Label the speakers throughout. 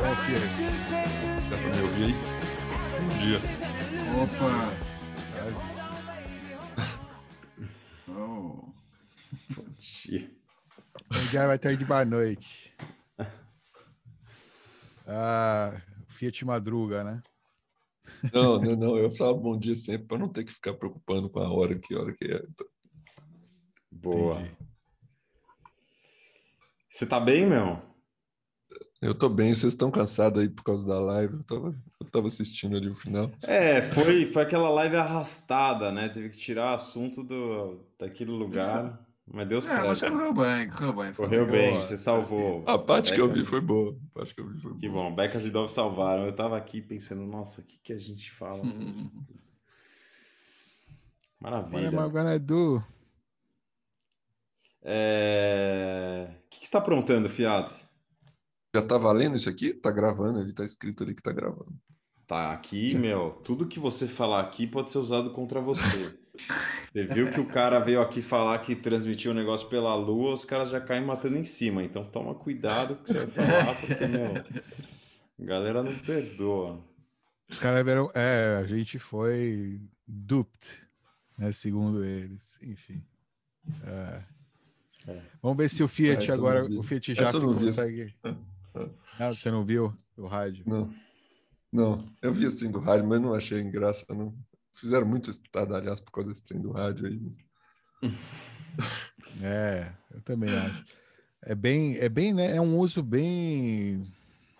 Speaker 1: Bom, Fiat.
Speaker 2: Dá pra me ouvir aí? Bom dia.
Speaker 3: Opa! Oh.
Speaker 2: Bom dia.
Speaker 1: O dia vai estar de boa noite. Ah, Fiat Madruga, né?
Speaker 2: Não, não, não. Eu falo bom dia sempre para não ter que ficar preocupando com a hora que hora que é.
Speaker 4: Boa.
Speaker 1: Entendi.
Speaker 4: Você tá bem, meu?
Speaker 2: Eu tô bem, vocês estão cansados aí por causa da live. Eu tava, eu tava assistindo ali o final.
Speaker 4: É, foi, foi aquela live arrastada, né? Teve que tirar assunto do, daquele lugar, mas deu
Speaker 3: É, mas
Speaker 4: certo.
Speaker 3: correu bem, correu bem.
Speaker 4: Correu
Speaker 3: bem.
Speaker 4: bem,
Speaker 1: Boa.
Speaker 4: você salvou.
Speaker 2: A parte que eu vi
Speaker 4: Becas-
Speaker 2: foi boa. A parte que eu vi foi
Speaker 4: Que
Speaker 2: boa.
Speaker 4: bom, Becas e Dove salvaram. Eu tava aqui pensando, nossa, o que que a gente fala?
Speaker 1: What am I
Speaker 4: Maravilha.
Speaker 1: gonna do?
Speaker 4: É... O que que você tá aprontando, Fiat?
Speaker 2: Já tá valendo isso aqui? Tá gravando, ele tá escrito ali que tá gravando.
Speaker 4: Tá aqui, meu, tudo que você falar aqui pode ser usado contra você. Você viu que o cara veio aqui falar que transmitiu o negócio pela lua, os caras já caem matando em cima. Então toma cuidado com o que você vai falar, porque, meu, a galera não perdoa.
Speaker 1: Os caras viram. É, a gente foi duped, né? Segundo eles. Enfim. É.
Speaker 4: É.
Speaker 1: Vamos ver se o Fiat agora. O Fiat já consegue. Não, você não viu o rádio?
Speaker 2: Não. Não, eu vi assim do rádio, mas não achei graça, não. Fizeram muito estardalhaço por causa desse trem do rádio aí.
Speaker 1: É, eu também acho. É bem, é bem, né? É um uso bem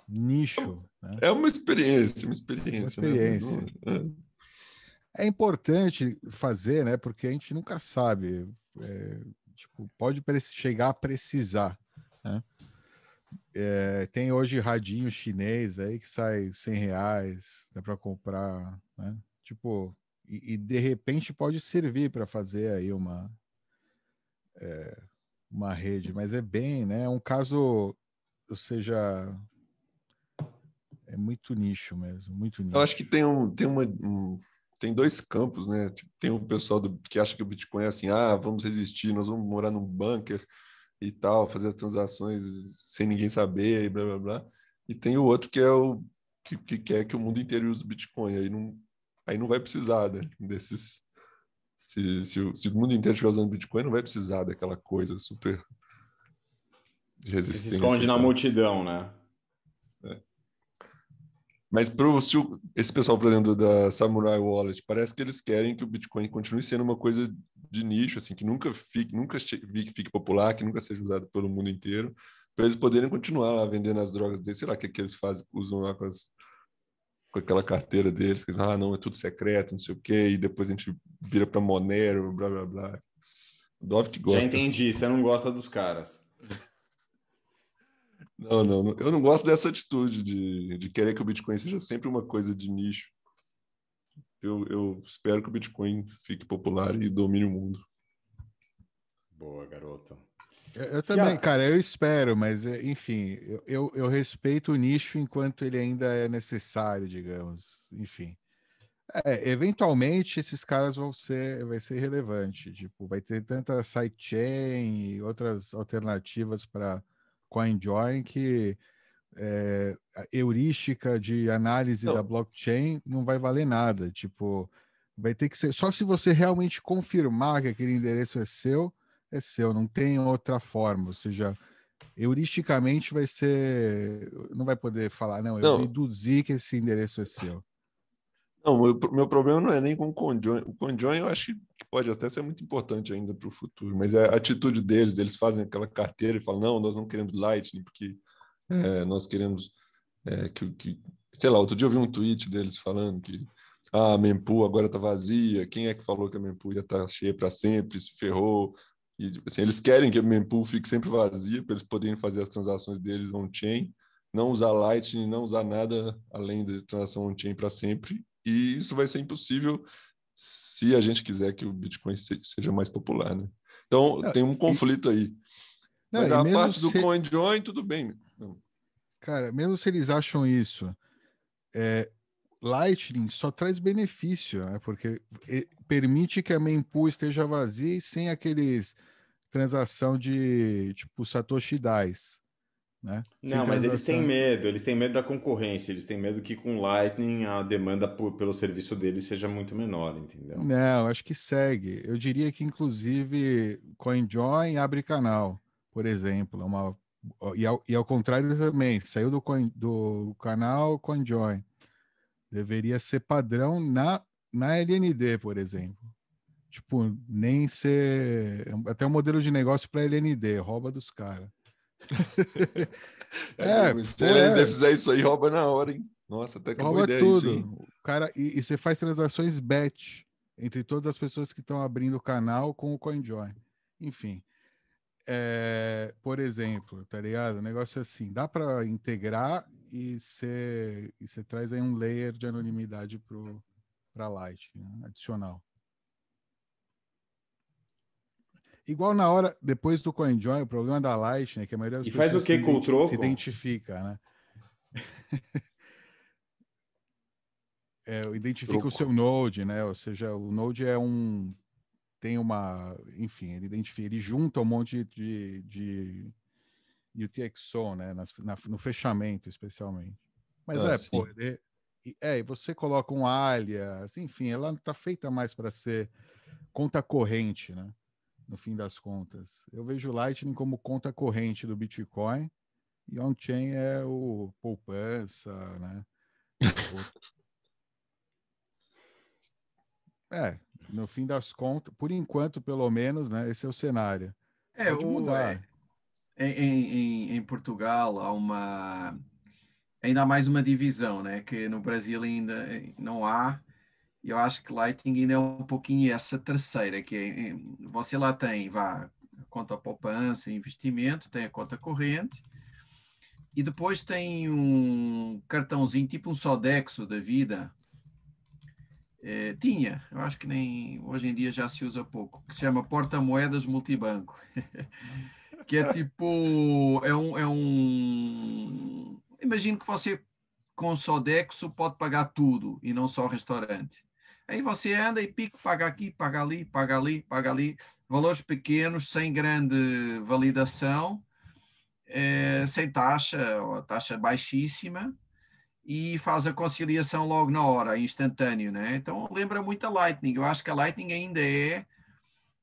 Speaker 1: nicho, né?
Speaker 2: É uma experiência, uma experiência.
Speaker 1: Uma
Speaker 2: né? Mas
Speaker 1: experiência.
Speaker 2: não- é.
Speaker 1: É importante fazer, né? Porque a gente nunca sabe. é, tipo, pode chegar a precisar, né? É, tem hoje radinho chinês aí que sai 100 reais, dá para comprar, né? Tipo, e, e de repente pode servir para fazer aí uma é, uma rede, mas é bem, né? É um caso, ou seja, é muito nicho mesmo, muito nicho.
Speaker 2: Eu acho que tem um, tem uma, um- tem dois campos, né? Tipo, tem o pessoal do, que acha que o Bitcoin é assim, ah, vamos resistir, nós vamos morar num bunker e tal, fazer as transações sem ninguém saber e blá blá blá. E tem o outro que é o que, que quer que o mundo inteiro use o Bitcoin. Aí não, aí não vai precisar, né? Desses. Se, se, o, se o mundo inteiro estiver usando Bitcoin, não vai precisar daquela coisa super de resistência.
Speaker 4: se esconde na multidão, né?
Speaker 2: Mas pro, se o- esse pessoal, por exemplo, da Samurai Wallet, parece que eles querem que o Bitcoin continue sendo uma coisa de nicho, assim, que nunca fique, nunca fique, fique popular, que nunca seja usado pelo mundo inteiro, para eles poderem continuar lá vendendo as drogas deles, sei lá o que, que eles fazem, usam lá com, as- com aquela carteira deles, que ah, não, é tudo secreto, não sei o quê, e depois a gente vira para Monero, blá blá blá. Dove que
Speaker 4: Já
Speaker 2: gosta.
Speaker 4: entendi, você não gosta dos caras.
Speaker 2: Não, não, não, eu não gosto dessa atitude de, de querer que o Bitcoin seja sempre uma coisa de nicho. Eu, eu espero que o Bitcoin fique popular e domine o mundo.
Speaker 4: Boa, garoto.
Speaker 1: Eu, eu também,
Speaker 4: Fiat.
Speaker 1: cara, eu espero, mas é, enfim, eu, eu, eu respeito o nicho enquanto ele ainda é necessário, digamos. Enfim. É, eventualmente esses caras vão ser, vai ser relevante. Tipo, vai ter tanta sidechain e outras alternativas para CoinJoin que é, a heurística de análise
Speaker 2: Não.
Speaker 1: da blockchain não vai valer nada. Tipo, vai ter que ser só se você realmente confirmar que aquele endereço é seu é seu, não tem outra forma. Ou seja, heuristicamente vai ser. Não vai poder falar, não, eu
Speaker 2: Não.
Speaker 1: deduzi que esse endereço é seu.
Speaker 2: Não, meu, meu problema não é nem com o CoinJoin. O CoinJoin eu acho que pode até ser muito importante ainda para o futuro, mas é a atitude deles, eles fazem aquela carteira e falam, não, nós não queremos Lightning, porque é, nós queremos é, que, que... Sei lá, outro dia eu vi um tweet deles falando que ah, a mempool agora está vazia, quem é que falou que a mempool ia estar cheia para sempre, se ferrou, e tipo assim, eles querem que a mempool fique sempre vazia para eles poderem fazer as transações deles on-chain, não usar Lightning, não usar nada além da transação on-chain para sempre, e isso vai ser impossível se a gente quiser que o Bitcoin se- seja mais popular, né? Então,
Speaker 1: Não,
Speaker 2: tem um
Speaker 1: e-
Speaker 2: conflito aí.
Speaker 1: Não,
Speaker 2: Mas
Speaker 1: e
Speaker 2: a parte do
Speaker 1: se-
Speaker 2: CoinJoin, tudo bem.
Speaker 1: Cara, mesmo se eles acham isso, é, Lightning só traz benefício, né? Porque e- permite que a mempool esteja vazia e sem aqueles transação de tipo Satoshi Dais. Né?
Speaker 4: Não, mas eles têm medo, eles têm medo da concorrência, eles têm medo que com Lightning a demanda por, pelo serviço deles seja muito menor, entendeu?
Speaker 1: Não, acho que segue. Eu diria que, inclusive, CoinJoin abre canal, por exemplo. É uma... E, ao, e ao contrário também, saiu do, coin, do canal CoinJoin. Deveria ser padrão na, na LND, por exemplo. Tipo, nem ser. Até um modelo de negócio para LND, rouba dos caras.
Speaker 2: É, é se ele é. fizer isso aí, rouba na hora, hein? Nossa, até que rouba boa ideia tudo. Isso,
Speaker 1: cara, e, e, você faz transações bet entre todas as pessoas que estão abrindo o canal com o CoinJoin. Enfim. É, por exemplo, tá ligado? O negócio é assim, dá para integrar e você e você traz aí um layer de anonimidade para Light, né? adicional. Igual na hora, depois do CoinJoin, o problema da Light, né? Que a maioria das
Speaker 4: e faz o que com o troco?
Speaker 1: Se identifica, né? é, identifica troco. o seu Node, né? Ou seja, o Node é um. Tem uma. Enfim, ele identifica, ele junta um monte de, de UTXO, né? Nas, na, no fechamento, especialmente. Mas ah, é, sim. pô, ele, é, e você coloca um alias, enfim, ela está feita mais para ser conta corrente, né? No fim das contas. Eu vejo Lightning como conta corrente do Bitcoin e on-chain é o poupança, né? é, no fim das contas, por enquanto, pelo menos, né? Esse é o cenário.
Speaker 3: É, Pode mudar. É, em, em, em Portugal há uma ainda há mais uma divisão, né? Que no Brasil ainda não há eu acho que Lightning ainda é um pouquinho essa terceira, que é, você lá tem, vá, conta poupança, investimento, tem a conta corrente, e depois tem um cartãozinho, tipo um Sodexo da vida, é, tinha, eu acho que nem hoje em dia já se usa pouco, que se chama porta-moedas multibanco, que é tipo, é um, é um, imagino que você com Sodexo pode pagar tudo e não só restaurante. Aí você anda e pica, paga aqui, paga ali, paga ali, paga ali, valores pequenos, sem grande validação, é, sem taxa, ou taxa baixíssima, e faz a conciliação logo na hora, instantâneo, né? Então lembra muito a Lightning. Eu acho que a Lightning ainda é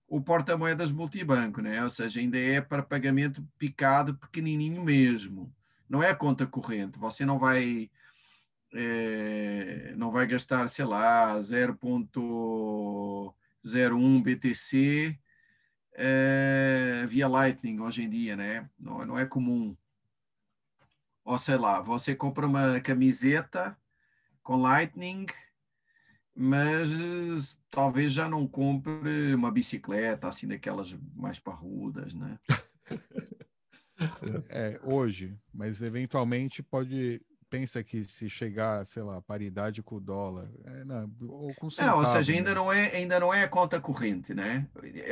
Speaker 3: o porta-moedas multibanco, né? Ou seja, ainda é para pagamento picado pequenininho mesmo. Não é a conta corrente. Você não vai é, não vai gastar, sei lá, 0.01 BTC é, via Lightning hoje em dia, né? Não, não é comum. Ou sei lá, você compra uma camiseta com Lightning, mas talvez já não compre uma bicicleta, assim, daquelas mais parrudas, né?
Speaker 1: É, hoje, mas eventualmente pode pensa que se chegar, sei lá, paridade com o dólar, é, não, ou com centavo,
Speaker 3: não, ou seja, ainda né? não é ainda não é a conta corrente, né?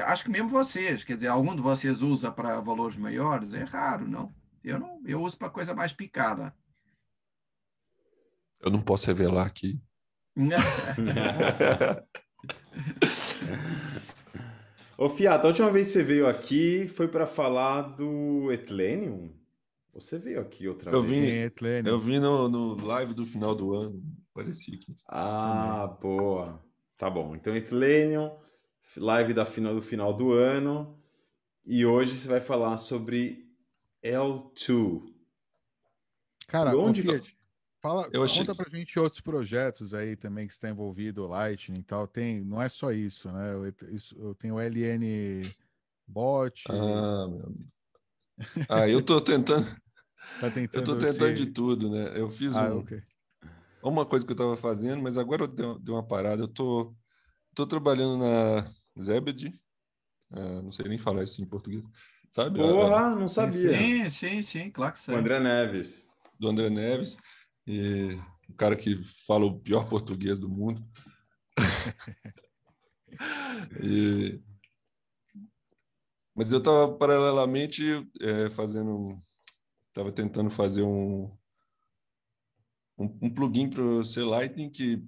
Speaker 3: Acho que mesmo vocês, quer dizer, algum de vocês usa para valores maiores, é raro, não? Eu não, eu uso para coisa mais picada.
Speaker 2: Eu não posso revelar aqui.
Speaker 4: Ô Fiat, a última vez que você veio aqui foi para falar do Etlenium? Você veio aqui outra
Speaker 2: eu
Speaker 4: vez?
Speaker 2: Vim, eu vim no, no live do final do ano, parecia aqui.
Speaker 4: Ah, também. boa. Tá bom. Então, Etlenium, live da final do final do ano. E hoje você vai falar sobre L2.
Speaker 1: Cara, onde Fiat, fala, eu achei... conta pra gente outros projetos aí também que está envolvido, Lightning e tal. Tem, não é só isso, né? Eu, isso, eu tenho o LN Bot.
Speaker 2: Ah, meu Deus. Ah, eu tô tentando. Tá tentando eu tô tentando de tudo, né? Eu fiz ah, um, okay. uma coisa que eu estava fazendo, mas agora eu dei, dei, uma parada. Eu tô, tô trabalhando na Zebed, uh, não sei nem falar isso em português, sabe?
Speaker 4: Porra, não sabia.
Speaker 3: Sim, sim, sim, claro que sim.
Speaker 4: O André Neves.
Speaker 2: Do André Neves, e o cara que fala o pior português do mundo. e... Mas eu estava paralelamente é, fazendo estava tentando fazer um, um, um plugin para o C-Lightning que,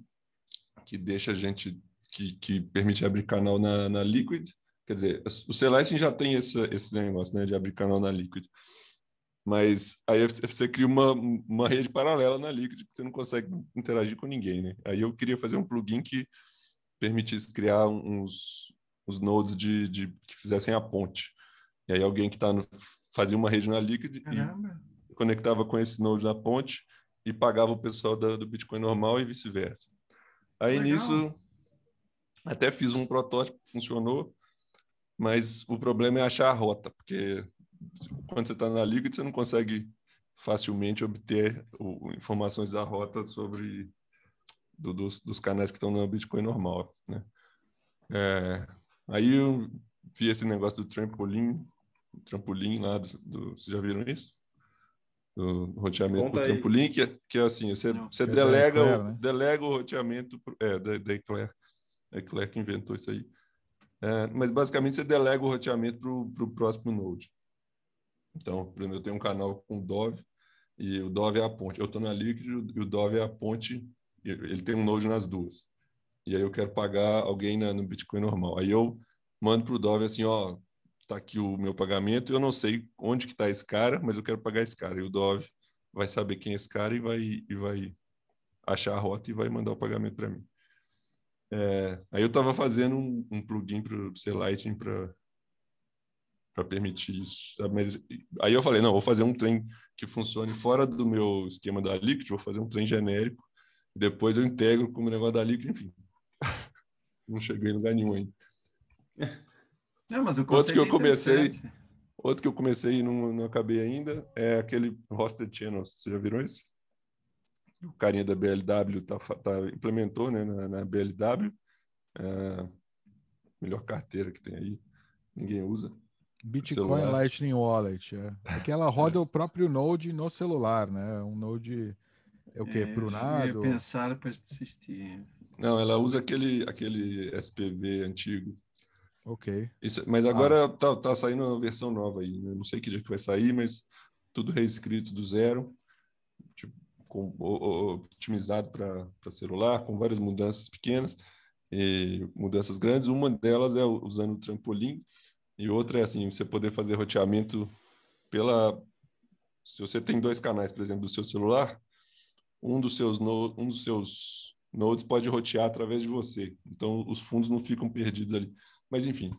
Speaker 2: que deixa a gente, que, que permite abrir canal na, na Liquid. Quer dizer, o C-Lightning já tem esse, esse negócio né, de abrir canal na Liquid. Mas aí você cria uma, uma rede paralela na Liquid que você não consegue interagir com ninguém, né? Aí eu queria fazer um plugin que permitisse criar uns, uns nodes de, de que fizessem a ponte. E aí alguém que está fazia uma rede na Liquid Caramba. e conectava com esse node na ponte e pagava o pessoal da, do Bitcoin normal e vice-versa. Aí Legal. nisso até fiz um protótipo, funcionou, mas o problema é achar a rota, porque quando você está na Liquid, você não consegue facilmente obter o, informações da rota sobre do, dos, dos, canais que estão no Bitcoin normal, né? É, aí eu vi esse negócio do trampolim, trampolim lá, do, do, vocês já viram isso? Do roteamento Conta por trampolim, que, é, que é assim, você, não, você é delega, Eclair, né? delega o roteamento, é, da, da Eclair, a Eclair que inventou isso aí. É, mas basicamente você delega o roteamento para o próximo node. Então, por exemplo, eu tenho um canal com o Dove e o Dove é a ponte. Eu estou na Liquid e o Dove é a ponte. Ele tem um node nas duas. E aí eu quero pagar alguém na, no Bitcoin normal. Aí eu mando para o Dove assim, ó, tá aqui o meu pagamento. Eu não sei onde que está esse cara, mas eu quero pagar esse cara. E o Dove vai saber quem é esse cara e vai, e vai achar a rota e vai mandar o pagamento para mim. É, aí eu estava fazendo um, um plugin para o C-Lightning para para permitir isso. Sabe? Mas aí eu falei, não, vou fazer um trem que funcione fora do meu esquema da Liquid, vou fazer um trem genérico, depois eu integro com o negócio da Liquid, enfim. não cheguei em lugar nenhum ainda.
Speaker 3: Não, mas o
Speaker 2: outro que eu é comecei, outro que eu comecei e não, não acabei ainda é aquele Hosted Channels. Vocês já viram esse? O carinha da BLW tá, tá implementou né, na, na BLW. É, melhor carteira que tem aí. Ninguém usa.
Speaker 1: Bitcoin. Lightning Wallet. É. Porque ela roda é. o próprio Node no celular, né? Um Node é o quê? É, Prunado?
Speaker 3: Eu pensar depois desistir.
Speaker 2: Não, ela usa aquele, aquele SPV antigo.
Speaker 1: Ok.
Speaker 2: Isso, mas agora ah. tá, tá saindo uma versão nova aí. Né? Não sei que dia que vai sair, mas tudo reescrito do zero, tipo, com, otimizado para celular, com várias mudanças pequenas e mudanças grandes. Uma delas é usando o trampolim e outra é assim, você poder fazer roteamento pela se você tem dois canais, por exemplo, do seu celular, um dos seus no... um dos seus nodes pode rotear através de você. Então os fundos não ficam perdidos ali. Mas enfim,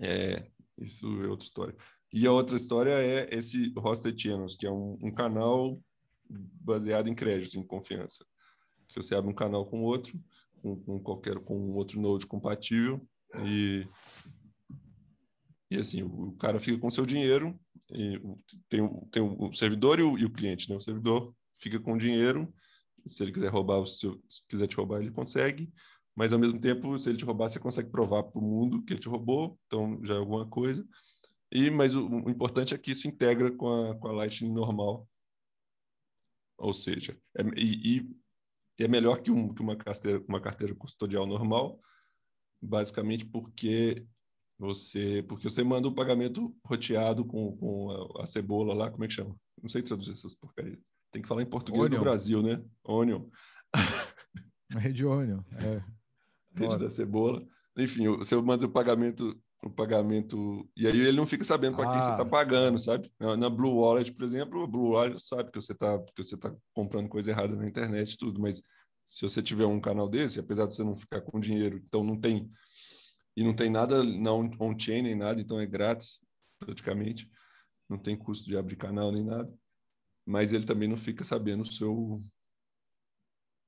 Speaker 2: é, isso é outra história. E a outra história é esse Hosted Channels, que é um, um canal baseado em crédito, em confiança. Que você abre um canal com outro, com, com qualquer com outro node compatível e e assim, o, cara fica com seu dinheiro, e tem, tem o servidor e o, e o cliente, né? O servidor fica com o dinheiro, se ele quiser roubar, o se quiser te roubar, ele consegue, mas ao mesmo tempo, se ele te roubar, você consegue provar para o mundo que ele te roubou, então já é alguma coisa. E, mas o, o importante é que isso integra com a, com a Lightning normal. Ou seja, é, e, e é melhor que, um, que uma, carteira, uma carteira custodial normal, basicamente porque você, porque você manda o pagamento roteado com, com a, a, cebola lá, como é que chama? Não sei traduzir essas porcarias. Tem que falar em português Onion. do Brasil, né? Onion.
Speaker 1: Rede Onion, é.
Speaker 2: Rede da cebola. Enfim, você manda o pagamento, o pagamento, e aí ele não fica sabendo para ah, quem você está pagando, sabe? Na, na, Blue Wallet, por exemplo, a Blue Wallet sabe que você está que você tá comprando coisa errada na internet e tudo, mas se você tiver um canal desse, apesar de você não ficar com dinheiro, então não tem e não tem nada não on-chain nem nada, então é grátis praticamente, não tem custo de abrir canal nem nada, mas ele também não fica sabendo o seu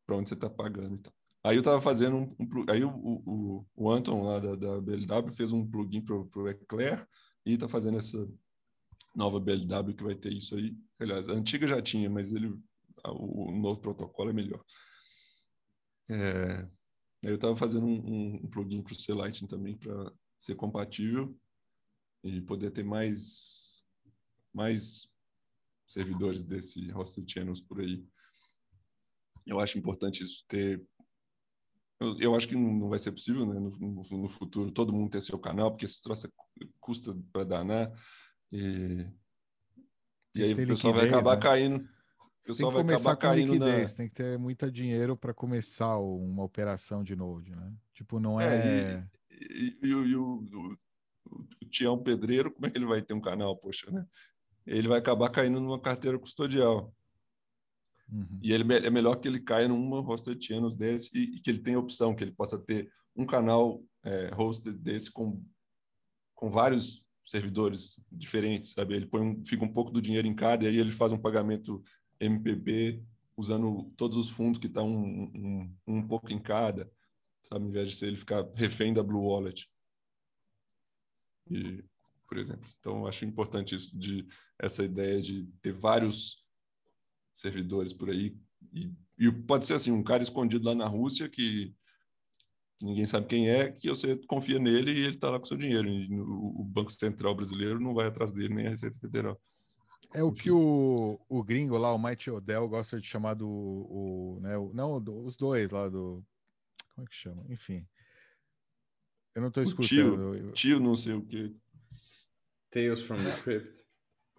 Speaker 2: para onde você está pagando. Então. Aí eu estava fazendo um, um, aí o, o, o Anton lá da, da BLW fez um plugin para o Eclair e está fazendo essa nova BLW que vai ter isso aí. Aliás, a antiga já tinha, mas ele o, novo protocolo é melhor. É, eu estava fazendo um, um, plugin para o C-Lighting também para ser compatível e poder ter mais, mais servidores desse hosted channels por aí. Eu acho importante isso ter. Eu, eu acho que não vai ser possível né, no, no, no, futuro todo mundo ter seu canal, porque esse troço é custa para danar. E, e aí o pessoal vai acabar né? caindo
Speaker 1: o pessoal vai acabar caindo liquidez, na... Tem que ter muito dinheiro para começar uma operação de Node, né? Tipo, não é...
Speaker 2: é e, e, e, o, o, o, Tião Pedreiro, como é que ele vai ter um canal, poxa, né? ele vai acabar caindo numa carteira custodial. Uhum. E ele é melhor que ele caia numa hosted channels desse e, e, que ele tenha opção, que ele possa ter um canal é, hosted desse com, com vários servidores diferentes, sabe? Ele põe um, fica um pouco do dinheiro em cada e aí ele faz um pagamento MPB usando todos os fundos que estão tá um, um, um pouco em cada, sabe? Em vez de ele ficar refém da Blue Wallet. E, por exemplo. Então, eu acho importante isso de essa ideia de ter vários servidores por aí e, e pode ser assim um cara escondido lá na Rússia que ninguém sabe quem é, que você confia nele e ele está lá com seu dinheiro. E o, o Banco Central brasileiro não vai atrás dele, nem a Receita Federal.
Speaker 1: É o que o, o gringo lá, o Mike Odell, gosta de chamar do. O, né, o, não, do, os dois lá do. Como é que chama? Enfim. Eu não estou escutando.
Speaker 2: Tio, tio, não sei o que.
Speaker 4: Tales from the Crypt.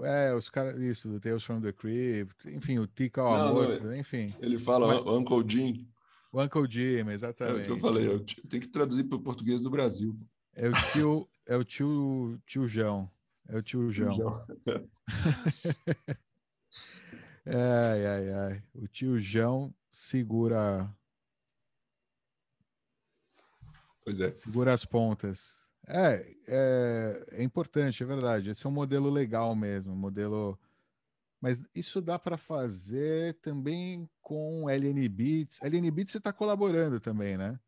Speaker 1: É, os caras, isso, do Tales from the Crypt, enfim, o Tica ao Amor, não, enfim.
Speaker 2: Ele fala Mas... Uncle Jim.
Speaker 1: O Uncle Jim, exatamente. É o que
Speaker 2: eu falei, tenho que traduzir para o português do Brasil.
Speaker 1: É o tio, é o tio, tio João. É o tio João. ai, ai, ai. O tio João segura.
Speaker 2: Pois é.
Speaker 1: Segura as pontas. É, é, é importante, é verdade. Esse é um modelo legal mesmo, um modelo. Mas isso dá para fazer também com LN Beats. LN Beats você está colaborando também, né?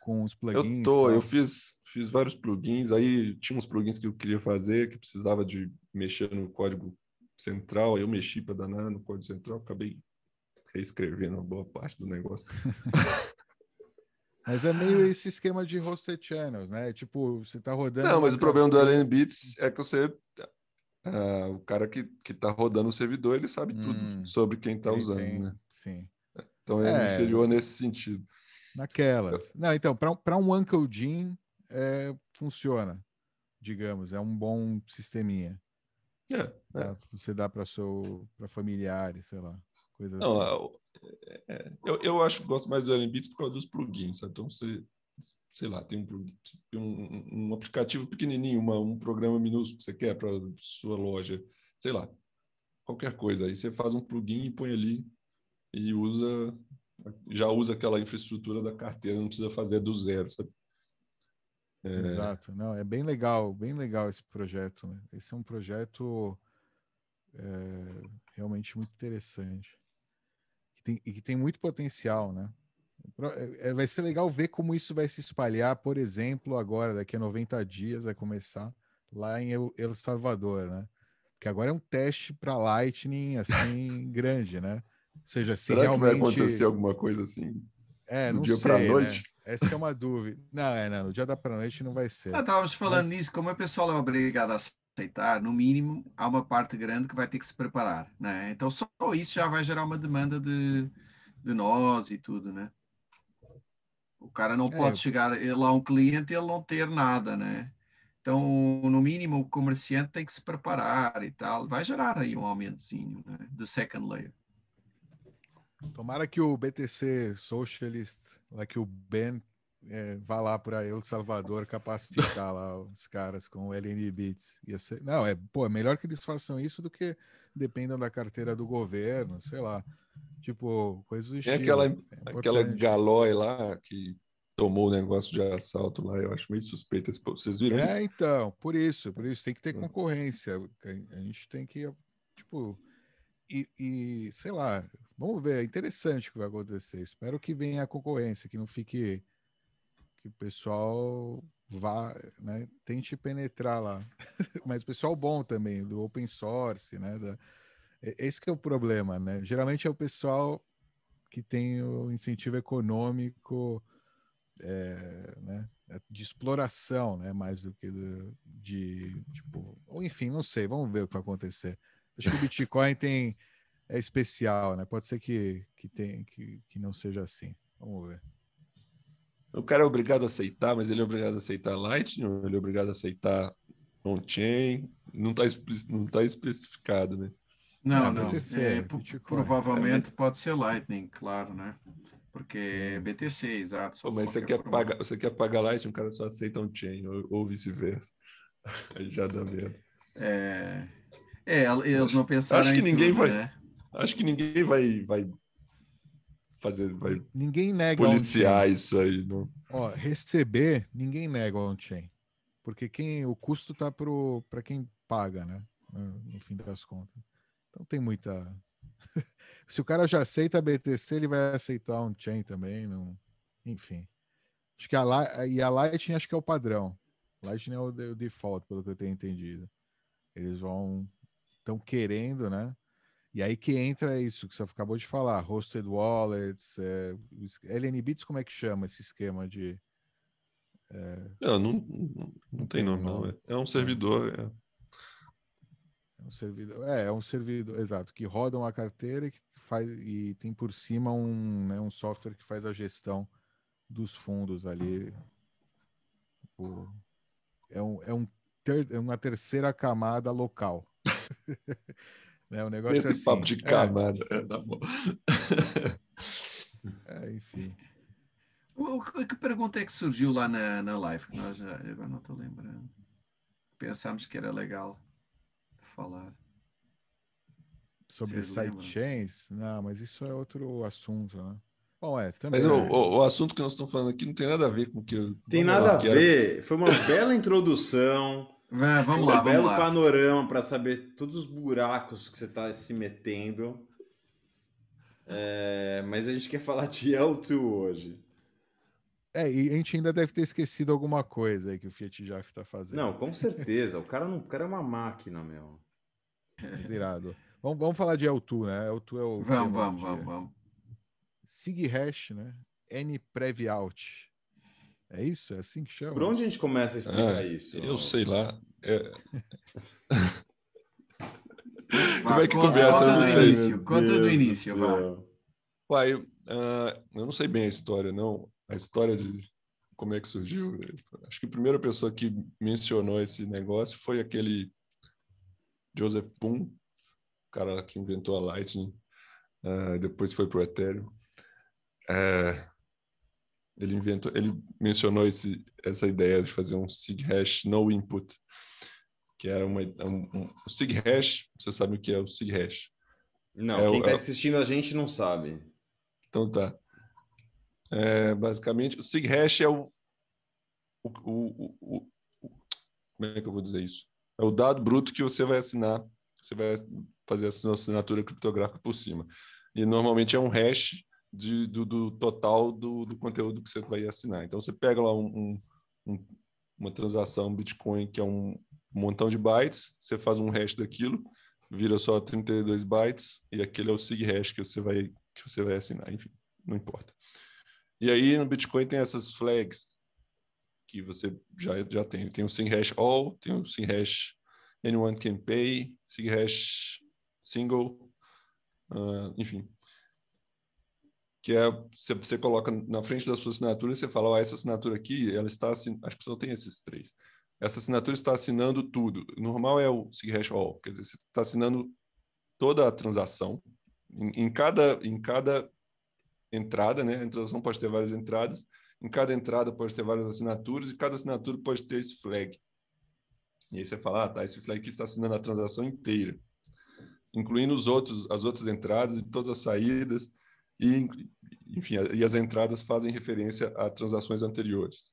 Speaker 1: Com os plugins.
Speaker 2: Eu tô, eu fiz, fiz vários plugins. Aí tinha uns plugins que eu queria fazer que precisava de mexer no código central. Aí eu mexi para danar no código central, acabei reescrevendo uma boa parte do negócio.
Speaker 1: Mas é meio esse esquema de hosted channels, né? Tipo, você tá rodando.
Speaker 2: Não, mas o problema do LN Bits é que você. Uh, o cara que, que tá rodando o servidor, ele sabe hum, tudo sobre quem tá usando, tem, né?
Speaker 1: Sim.
Speaker 2: Então é, é inferior nesse sentido.
Speaker 1: Naquelas. Não, então, para um Uncle Jim, é, funciona, digamos, é um bom sisteminha.
Speaker 2: É,
Speaker 1: é. Você dá para seu para familiares, sei lá, coisas Não, assim.
Speaker 2: É, é, eu, eu acho que gosto mais do Beats por causa dos plugins, sabe? Então você, sei lá, tem um, um, um aplicativo pequenininho, uma, um programa minúsculo que você quer para sua loja, sei lá, qualquer coisa. Aí você faz um plugin e põe ali e usa, já usa aquela infraestrutura da carteira, não precisa fazer do zero, sabe?
Speaker 1: É... Exato, não, é bem legal, bem legal esse projeto. Né? Esse é um projeto é, realmente muito interessante que tem, e que tem muito potencial, né? É, é, vai ser legal ver como isso vai se espalhar, por exemplo, agora, daqui a 90 dias, vai começar lá em El, Salvador, né? Porque agora é um teste para Lightning, assim, grande, né? Ou seja, se
Speaker 2: Será
Speaker 1: realmente...
Speaker 2: que vai acontecer alguma coisa assim?
Speaker 1: É, do dia para noite? Né? Essa é uma dúvida. Não, é, não, no dia da para noite não vai ser.
Speaker 3: Ah, estávamos falando Mas... nisso, como o pessoal é obrigado a aceitar, no mínimo, há uma parte grande que vai ter que se preparar, né? Então, só isso já vai gerar uma demanda de, de nós e tudo, né? O cara não é. pode chegar lá um cliente e ele não ter nada, né? Então, no mínimo, o comerciante tem que se preparar e tal. Vai gerar aí um aumentozinho, né? De second layer.
Speaker 1: Tomara que o BTC Socialist, lá que o Ben é, vá lá para El Salvador capacitar lá os caras com o LN Bits. Ser... Não, é, pô, é melhor que eles façam isso do que dependam da carteira do governo, sei lá. Tipo, coisas do
Speaker 2: estilo. aquela, é aquela galói lá que tomou o negócio de assalto lá, eu acho meio suspeito. Vocês viram
Speaker 1: é,
Speaker 2: isso?
Speaker 1: É, então, por isso, por isso tem que ter hum. concorrência. A gente tem que, tipo, e, e sei lá, vamos ver, é interessante o que vai acontecer. Espero que venha a concorrência, que não fique que o pessoal vá, né, tente penetrar lá. Mas pessoal bom também, do open source, né? Da, esse que é o problema, né? Geralmente é o pessoal que tem o incentivo econômico é, né, de exploração, né? Mais do que do, de, tipo, ou enfim, não sei, vamos ver o que vai acontecer. Acho que o Bitcoin tem é especial, né? Pode ser que, que, tem, que, que não seja assim. Vamos ver.
Speaker 2: O cara é obrigado a aceitar, mas ele é obrigado a aceitar Lightning, ele é obrigado a aceitar on-chain, não está não tá especificado, né?
Speaker 3: Não, não. BTC, é, provavelmente é, pode ser Lightning, claro, né? Porque é BTC, exato.
Speaker 2: Pô, mas você quer, pagar, você quer pagar Lightning, o cara só aceita on-chain, ou, ou vice-versa. Aí já dá medo.
Speaker 3: É, É, eles não pensaram
Speaker 2: acho que ninguém
Speaker 3: tudo,
Speaker 2: vai,
Speaker 3: né?
Speaker 2: acho que ninguém vai, vai fazer, vai
Speaker 1: ninguém nega
Speaker 2: policiar isso aí, não.
Speaker 1: Ó, receber, ninguém nega on-chain. Porque quem, o custo tá para quem paga, né? No fim das contas. Então tem muita. Se o cara já aceita BTC, ele vai aceitar on-chain também. Não... Enfim. Acho que a, e a Lightning acho que é o padrão. Lightning é o, o default, pelo que eu tenho entendido. Eles vão. Estão querendo, né? E aí que entra isso que você acabou de falar, hosted wallets, é, LN Bits, como é que chama esse esquema de...
Speaker 2: É... Não, não, não, não, tem nome, não. É, é um servidor. É.
Speaker 1: é. um servidor, é, é um servidor, exato, que roda uma carteira e, que faz, e tem por cima um, né, um software que faz a gestão dos fundos ali. Tipo, é, um, é, um ter, é uma terceira camada local. Né? Um negócio
Speaker 2: Esse
Speaker 1: assim.
Speaker 2: papo de é. camada. É, tá bom.
Speaker 1: é, enfim.
Speaker 3: O, que pergunta é que surgiu lá na, na live? Que nós já, agora não estou lembrando. Pensámos que era legal falar.
Speaker 1: Sobre sidechains? Não, mas isso é outro assunto, né? Bom, é, também.
Speaker 2: Mas
Speaker 1: o,
Speaker 2: o, o, assunto que nós estamos falando aqui não tem nada a ver com o que.
Speaker 4: Tem nada a ver. Era... Foi uma bela introdução.
Speaker 3: É, vamos lá, um
Speaker 4: belo
Speaker 3: lá.
Speaker 4: panorama para saber todos os buracos que você está se metendo. É, mas a gente quer falar de L2 hoje.
Speaker 1: É, e a gente ainda deve ter esquecido alguma coisa aí que o Fiat Jaf está fazendo.
Speaker 4: Não, com certeza. o, cara não, o cara é uma máquina, meu.
Speaker 1: Irado. Vamos, vamos falar de L2, né? L2 é o.
Speaker 3: Vamos, vamos, vamos, vamos.
Speaker 1: Sig hash, né? N prev out. É isso? É assim que chama?
Speaker 4: Por onde a gente começa a explicar
Speaker 2: ah,
Speaker 4: isso?
Speaker 2: Eu sei lá. É... Como é que começa?
Speaker 3: Conta
Speaker 2: sei.
Speaker 3: Início, conta do início, vai.
Speaker 2: Pai, uh, eu não sei bem a história, não. A história de como é que surgiu. Acho que a primeira pessoa que mencionou esse negócio foi aquele Joseph Poon, o cara que inventou a Lightning. Uh, depois foi para o Ethereum. Uh, ele inventou, ele mencionou esse, essa ideia de fazer um sig hash no input, que era uma um, um, o sig hash. Você sabe o que é o sig hash?
Speaker 4: Não, é quem está é, assistindo a gente não sabe.
Speaker 2: Então tá. É, basicamente, o sig hash é o, o, o, o, como é que eu vou dizer isso? É o dado bruto que você vai assinar, você vai fazer a assinatura criptográfica por cima. E normalmente é um hash de, do, do, total do, do, conteúdo que você vai assinar. Então, você pega lá um, um, uma transação Bitcoin que é um montão de bytes, você faz um hash daquilo, vira só 32 bytes, e aquele é o sig hash que você vai, que você vai assinar. Enfim, não importa. E aí, no Bitcoin tem essas flags que você já, já tem. Tem o sig hash all, tem o sig hash anyone can pay, sig hash single, uh, enfim que é você, coloca na frente da sua assinatura e você fala, oh, essa assinatura aqui, ela está assin... acho que só tem esses três. Essa assinatura está assinando tudo. Normal é o SIG all, quer dizer, você está assinando toda a transação. Em, em, cada em cada entrada, né? A transação pode ter várias entradas. Em cada entrada pode ter várias assinaturas e cada assinatura pode ter esse flag. E aí você fala, ah, tá, esse flag aqui está assinando a transação inteira, incluindo os outros, as outras entradas e todas as saídas e, enfim, e as entradas fazem referência a transações anteriores.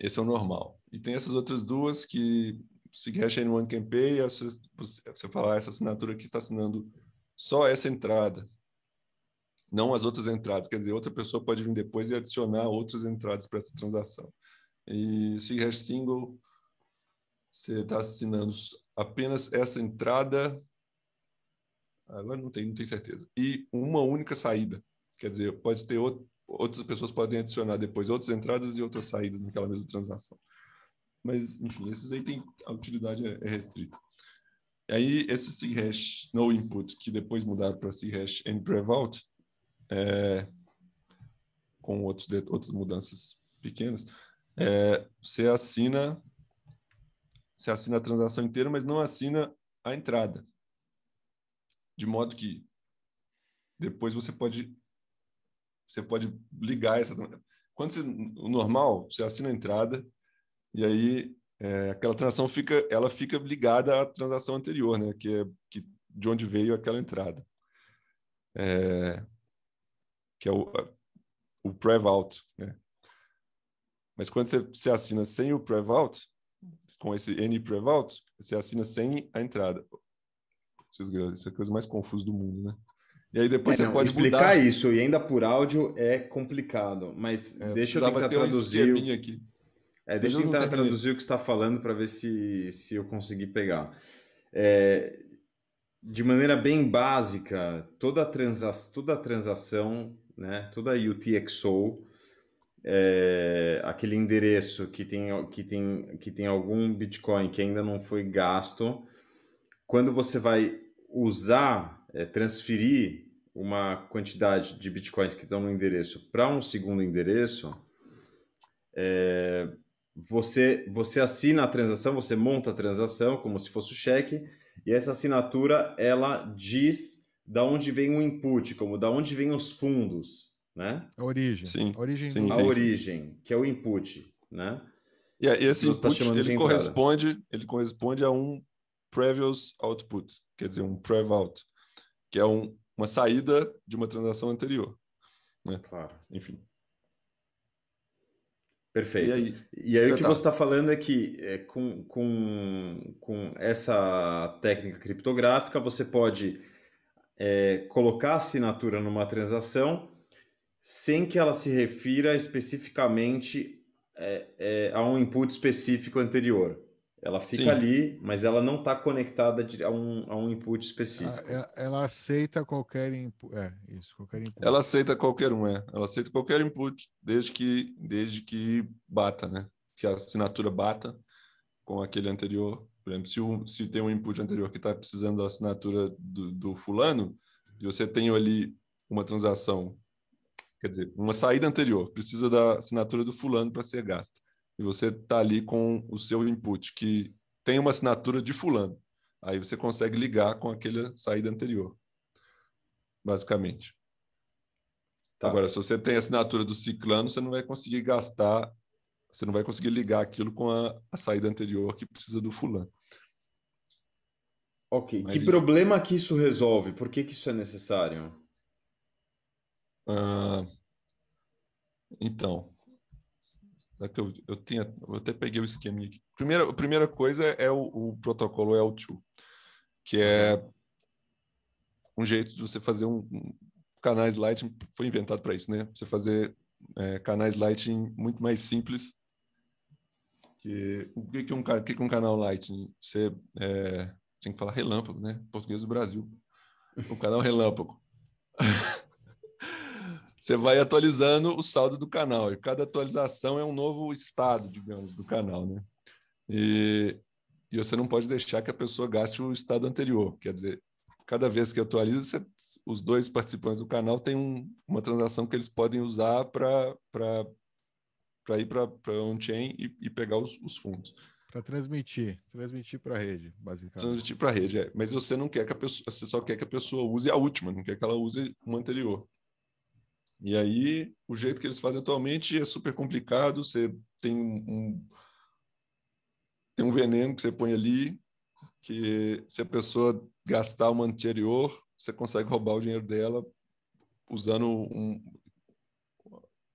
Speaker 2: Esse é o normal. E tem essas outras duas que SigHash Anyone Can Pay, você, você falar, essa assinatura aqui está assinando só essa entrada, não as outras entradas. Quer dizer, outra pessoa pode vir depois e adicionar outras entradas para essa transação. E SigHash Single, você está assinando apenas essa entrada Agora não tenho, não tenho certeza. E uma única saída. Quer dizer, pode ter outro, outras pessoas podem adicionar depois outras entradas e outras saídas naquela mesma transação. Mas, enfim, esses aí tem a utilidade é, é restrita. E aí, esse sighash no input, que depois mudaram para sighash and prevout, é, com outros, outras mudanças pequenas, é, você assina você assina a transação inteira, mas não assina a entrada de modo que depois você pode você pode ligar essa quando você, o normal você assina a entrada e aí é, aquela transação fica, ela fica ligada à transação anterior, né? Que é que, de onde veio aquela entrada. É, que é o, o Prevout, né? Mas quando você, você assina sem o Prevout, com esse N Prevout, você assina sem a entrada. Isso é a coisa mais confusa do mundo, né? E aí depois é, você não, pode
Speaker 4: explicar
Speaker 2: mudar.
Speaker 4: isso e ainda por áudio é complicado, mas é, deixa eu tentar traduzir. Um
Speaker 2: aqui.
Speaker 4: É, deixa eu tentar traduzir o que está falando para ver se, se eu conseguir pegar. É, de maneira bem básica, toda, transa toda transação, né, toda UTXO, é, aquele endereço que tem, que, tem, que tem algum Bitcoin que ainda não foi gasto, quando você vai usar, é, transferir uma quantidade de Bitcoins que estão no endereço para um segundo endereço, é, você, você assina a transação, você monta a transação como se fosse o cheque, e essa assinatura ela diz da onde vem o input, como da onde vem os fundos, né?
Speaker 1: A origem.
Speaker 2: Sim.
Speaker 1: A origem,
Speaker 2: sim,
Speaker 4: a sim, origem sim. que é o input, né?
Speaker 2: E esse tá input tá ele corresponde, ele corresponde a um previous output, quer dizer, um prev-out, que é um, uma saída de uma transação anterior. Né?
Speaker 4: Claro.
Speaker 2: Enfim.
Speaker 4: Perfeito. E aí, e aí o que tá. você está falando é que é, com, com, com essa técnica criptográfica você pode é, colocar a assinatura numa transação sem que ela se refira especificamente é, é a um input específico anterior. Ela fica Sim. ali, mas ela não está conectada a um, a um input específico.
Speaker 1: Ela, ela aceita qualquer input. É, isso, qualquer input.
Speaker 2: Ela aceita qualquer um, é. Ela aceita qualquer input, desde que, desde que bata, né? Se a assinatura bata com aquele anterior. Por exemplo, se, o, se tem um input anterior que está precisando da assinatura do, do fulano, e você tem ali uma transação, quer dizer, uma saída anterior, precisa da assinatura do fulano para ser gasta e você está ali com o seu input, que tem uma assinatura de fulano. Aí você consegue ligar com aquela saída anterior, basicamente. Tá. Agora, se você tem a assinatura do ciclano, você não vai conseguir gastar, você não vai conseguir ligar aquilo com a, a saída anterior que precisa do fulano.
Speaker 4: Ok. Mas que problema que isso resolve? Por que, que isso é necessário?
Speaker 2: Ah, então, que eu, eu, tinha, eu até peguei o esquema aqui. Primeira, a primeira coisa é o, o protocolo L2, que é um jeito de você fazer um, um canais Lightning foi inventado para isso, né? Você fazer é, canais Lightning muito mais simples. Que, o que, que, um, que, que um canal Lightning? Você é, tem que falar relâmpago, né? Português do Brasil. O canal relâmpago. você vai atualizando o saldo do canal. E cada atualização é um novo estado, digamos, do canal, né? E, e você não pode deixar que a pessoa gaste o estado anterior. Quer dizer, cada vez que atualiza, você, os dois participantes do canal têm um, uma transação que eles podem usar para ir para on-chain e, e, pegar os, os fundos.
Speaker 1: Para transmitir, transmitir para a rede, basicamente.
Speaker 2: Transmitir para a rede, é. Mas você não quer que a pessoa, você só quer que a pessoa use a última, não quer que ela use uma anterior. E aí, o jeito que eles fazem atualmente é super complicado. Você tem um, tem um veneno que você põe ali, que se a pessoa gastar uma anterior, você consegue roubar o dinheiro dela usando um,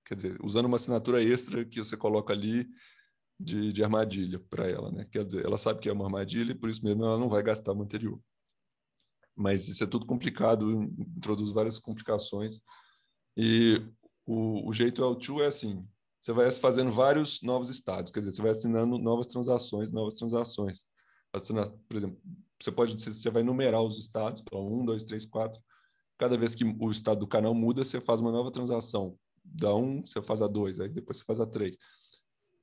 Speaker 2: quer dizer, usando uma assinatura extra que você coloca ali de, de armadilha para ela, né? Quer dizer, ela sabe que é uma armadilha e por isso mesmo ela não vai gastar uma anterior. Mas isso é tudo complicado, introduz várias complicações e o, o jeito L2 é assim: você vai fazendo vários novos estados, quer dizer, você vai assinando novas transações, novas transações. Por exemplo, você pode você vai numerar os estados, então, um, dois, três, quatro. Cada vez que o estado do canal muda, você faz uma nova transação. Da um, você faz a dois, aí depois você faz a três.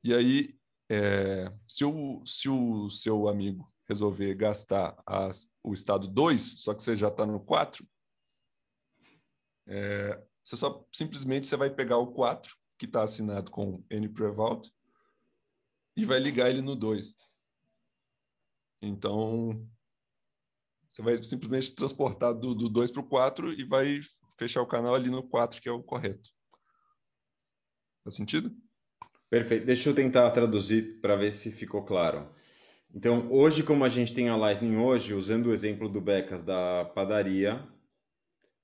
Speaker 2: E aí, é, se, o, se o seu amigo resolver gastar as, o estado 2, só que você já está no 4, é, você só simplesmente você vai pegar o 4, que está assinado com N Prevault, e vai ligar ele no 2. Então, você vai simplesmente transportar do, do 2 para o 4 e vai fechar o canal ali no 4, que é o correto. Faz sentido?
Speaker 4: Perfeito. Deixa eu tentar traduzir para ver se ficou claro. Então, hoje, como a gente tem a Lightning hoje, usando o exemplo do Becas da padaria,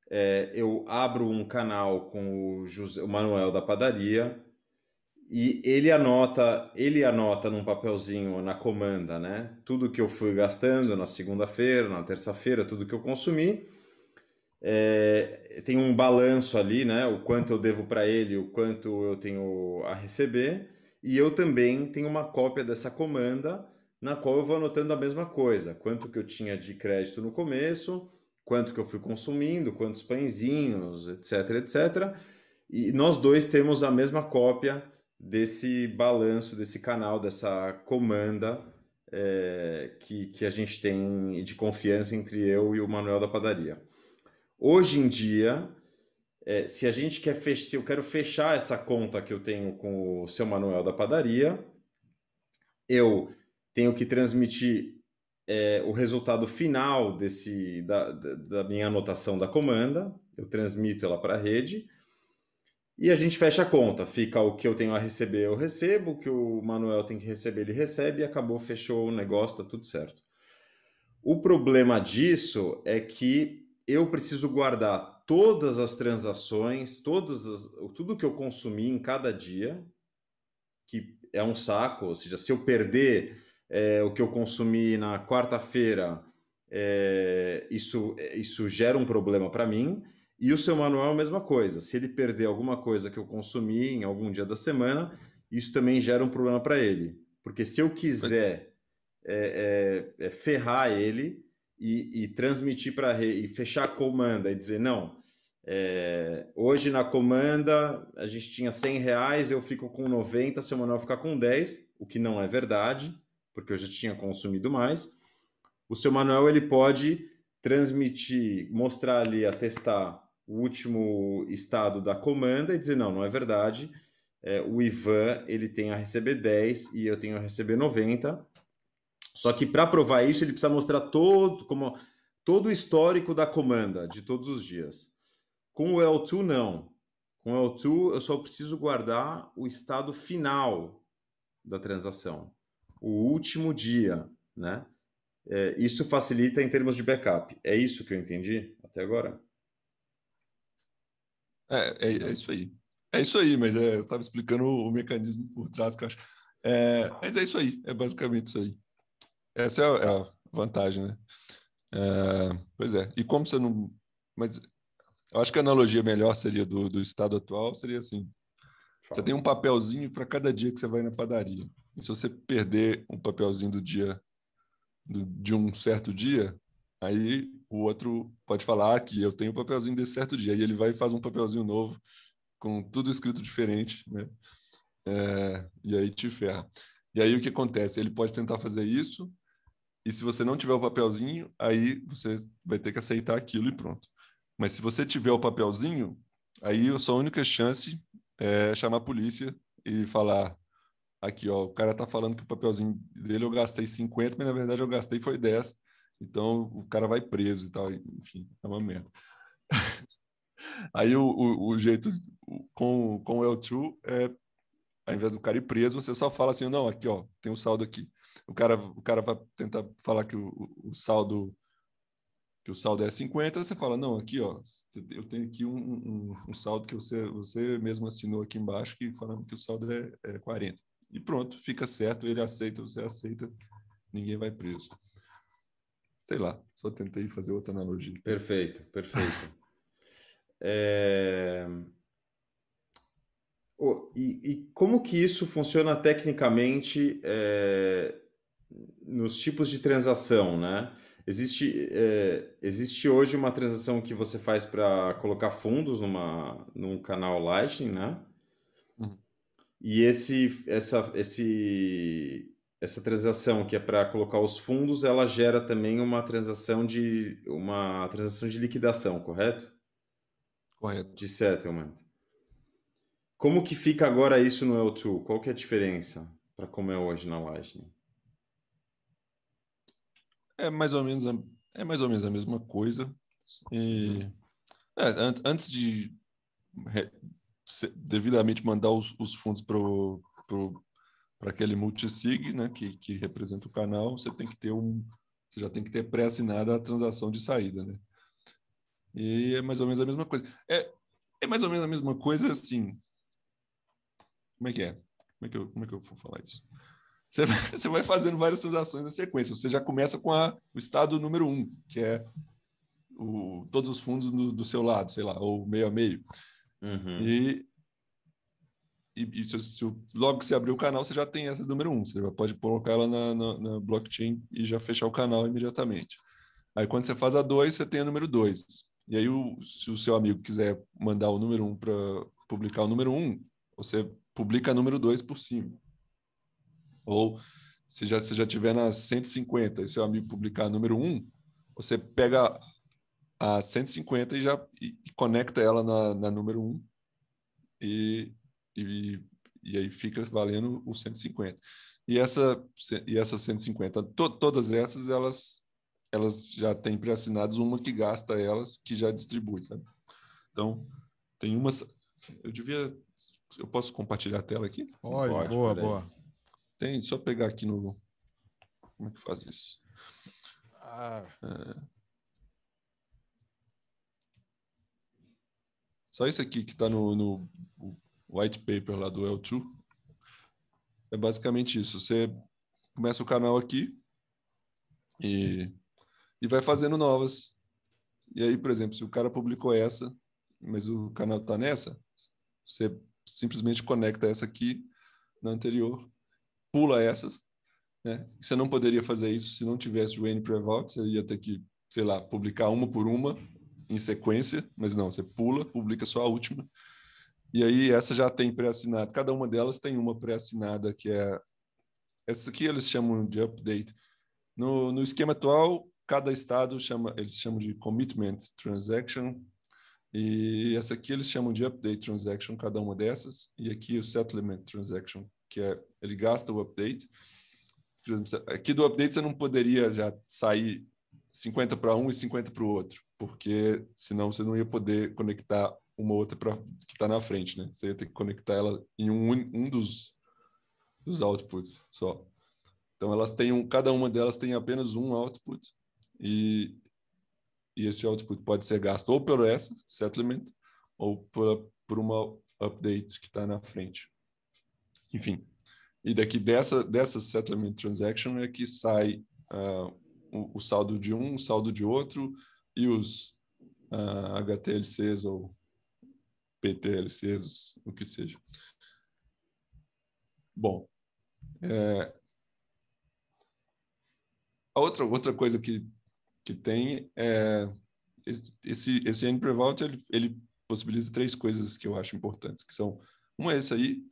Speaker 4: é, eu abro um canal com o, José, o Manuel da padaria e ele anota, ele anota num papelzinho na comanda, né? Tudo que eu fui gastando na segunda-feira, na terça-feira, tudo que eu consumi. É, tem um balanço ali, né? O quanto eu devo para ele, o quanto eu tenho a receber. E eu também tenho uma cópia dessa comanda na qual eu vou anotando a mesma coisa. Quanto que eu tinha de crédito no começo, quanto que eu fui consumindo, quantos pãezinhos, etc, etc. E nós dois temos a mesma cópia desse balanço, desse canal, dessa comanda é, que, que a gente tem de confiança entre eu e o Manuel da padaria. Hoje em dia, é, se a gente quer fechar, se eu quero fechar essa conta que eu tenho com o seu Manuel da padaria, eu tenho que transmitir é, o resultado final desse da, da, minha anotação da comanda, eu transmito ela para a rede e a gente fecha a conta, fica o que eu tenho a receber, eu recebo, o que o Manuel tem que receber, ele recebe, e acabou, fechou o negócio, tá tudo certo. O problema disso é que eu preciso guardar todas as transações, todas as, tudo que eu consumi em cada dia, que é um saco, ou seja, se eu perder é, o que eu consumi na quarta-feira, é, isso, isso gera um problema para mim. E o seu manual é a mesma coisa. Se ele perder alguma coisa que eu consumi em algum dia da semana, isso também gera um problema para ele. Porque se eu quiser é, é, é ferrar ele e, e transmitir para e fechar a comanda e dizer não, é, hoje na comanda a gente tinha 100 reais, eu fico com 90, seu manual fica com 10, o que não é verdade, porque eu já tinha consumido mais. O seu manual ele pode transmitir, mostrar ali, atestar o último estado da comanda e dizer, não, não é verdade, é, o Ivan ele tem a receber 10 e eu tenho a receber 90. Só que para provar isso, ele precisa mostrar todo, como, todo o histórico da comanda de todos os dias. Com o L2, não. Com o L2, eu só preciso guardar o estado final da transação, o último dia, né? É, isso facilita em termos de backup. É isso que eu entendi até agora?
Speaker 2: É, é, é isso aí. É isso aí, mas é, eu estava explicando o, o, mecanismo por trás que eu acho. É, mas é isso aí, é basicamente isso aí. Essa é a, é a vantagem, né? Pois é. E como você não. Mas eu acho que a analogia melhor seria do, do estado atual seria assim: você tem um papelzinho para cada dia que você vai na padaria. E se você perder um papelzinho do dia do, de um certo dia, aí o outro pode falar que eu tenho um papelzinho desse certo dia, e ele vai e faz um papelzinho novo, com tudo escrito diferente, né? É, e aí te ferra. E aí o que acontece? Ele pode tentar fazer isso, e se você não tiver o papelzinho, aí você vai ter que aceitar aquilo e pronto. Mas se você tiver o papelzinho, aí a sua única chance é chamar a polícia e falar aqui, ó, o cara tá falando que o papelzinho dele eu gastei 50, mas na verdade eu gastei foi 10. Então o cara vai preso e tal, enfim, é uma merda. Aí o, o, o, jeito com, com o L2 é, ao invés do cara ir preso, você só fala assim, não, aqui ó, tem um saldo aqui. O cara, o cara vai tentar falar que o, o saldo que o saldo é 50, você fala, não, aqui ó, eu tenho aqui um, um, um saldo que você, você mesmo assinou aqui embaixo, que falando que o saldo é, é 40. E pronto, fica certo, ele aceita, você aceita, ninguém vai preso. Sei lá, só tentei fazer outra analogia.
Speaker 4: Perfeito, perfeito. é... oh, e, e, como que isso funciona tecnicamente é, nos tipos de transação, né? Existe, é, existe hoje uma transação que você faz para colocar fundos numa, num canal Lightning, né? Uhum. E esse, essa, esse, essa transação que é para colocar os fundos, ela gera também uma transação de uma transação de liquidação, correto?
Speaker 2: Correto.
Speaker 4: De settlement. Como que fica agora isso no L2? Qual que é a diferença para como é hoje na Lightning?
Speaker 2: É mais ou menos a, é mais ou menos a mesma coisa. E, é, antes de devidamente mandar os, os fundos para aquele multisig, né, que, que representa o canal, você tem que ter um, você já tem que ter pré-assinada a transação de saída, né? E é mais ou menos a mesma coisa. É, é mais ou menos a mesma coisa, assim. Como é que é? Como é que eu, como é que eu vou falar isso? Você vai, você vai fazendo várias transações na sequência. Você já começa com a, o estado número um, que é o, todos os fundos do, do seu lado, sei lá, ou meio a meio. Uhum. E, e, e se, se, logo que você abrir o canal, você já tem essa número um. Você pode colocar ela na, na, na blockchain e já fechar o canal imediatamente. Aí, quando você faz a dois, você tem a número dois. E aí, o, se o seu amigo quiser mandar o número um para publicar o número um, você publica a número dois por cima. Ou se já, se já tiver nas 150 e seu amigo publicar a número um, você pega a 150 e já e, e conecta ela na, na número 1 e, e, e aí fica valendo o 150. E essa, e essa 150, to, todas essas, elas, elas já têm pré-assinadas uma que gasta elas, que já distribui, sabe? Então, tem umas... Eu devia... Eu posso compartilhar a tela aqui?
Speaker 1: Pode, Pode boa, boa.
Speaker 2: Tem, só pegar aqui no... Como é que faz isso? Ah... É... Só isso aqui que está no, no white paper lá do L2 é basicamente isso. Você começa o canal aqui e, e vai fazendo novas. E aí, por exemplo, se o cara publicou essa, mas o canal está nessa, você simplesmente conecta essa aqui na anterior, pula essas. Né? Você não poderia fazer isso se não tivesse o N Prevout, você ia ter que, sei lá, publicar uma por uma em sequência, mas não, você pula, publica só a última. E aí essa já tem pré-assinada. Cada uma delas tem uma pré-assinada que é essa aqui eles chamam de update. No, no esquema atual, cada estado chama, eles chamam de commitment transaction e essa aqui eles chamam de update transaction, cada uma dessas. E aqui o settlement transaction, que é ele gasta o update. Aqui do update você não poderia já sair 50 para um e 50 para o outro porque senão você não ia poder conectar uma outra para que está na frente, né? Você ia ter que conectar ela em um, um dos, dos outputs só. Então elas têm um, cada uma delas tem apenas um output e, e esse output pode ser gasto ou por essa settlement ou por, por uma update que está na frente. Enfim, e daqui dessa dessa settlement transaction é que sai uh, o, o saldo de um, o saldo de outro e os uh, ah, HTLCs ou PTLCs, o que seja. Bom, é, a outra, outra coisa que, que tem é esse, esse N-Prevault, ele, ele possibilita três coisas que eu acho importantes, que são, uma é esse aí,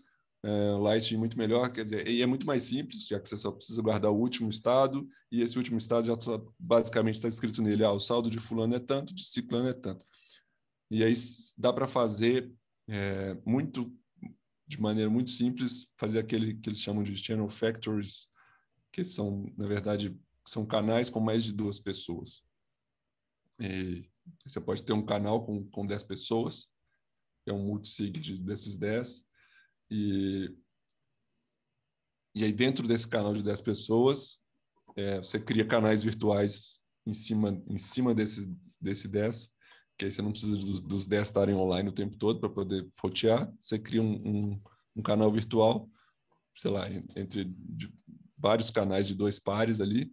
Speaker 2: é, Light muito melhor, quer dizer, e é muito mais simples, já que você só precisa guardar o último estado, e esse último estado já tá, basicamente está escrito nele, ah, o saldo de fulano é tanto, de ciclano é tanto. E aí dá para fazer é, muito, de maneira muito simples, fazer aquele que eles chamam de channel factories, que são, na verdade, são canais com mais de duas pessoas. E você pode ter um canal com, com 10 pessoas, é um multisig de, desses 10, e, e aí, dentro desse canal de 10 pessoas, é, você cria canais virtuais em cima, em cima desse, desse 10, que aí você não precisa dos, dos 10 estarem online o tempo todo para poder rotear. Você cria um, um, um, canal virtual, sei lá, entre vários canais de dois pares ali,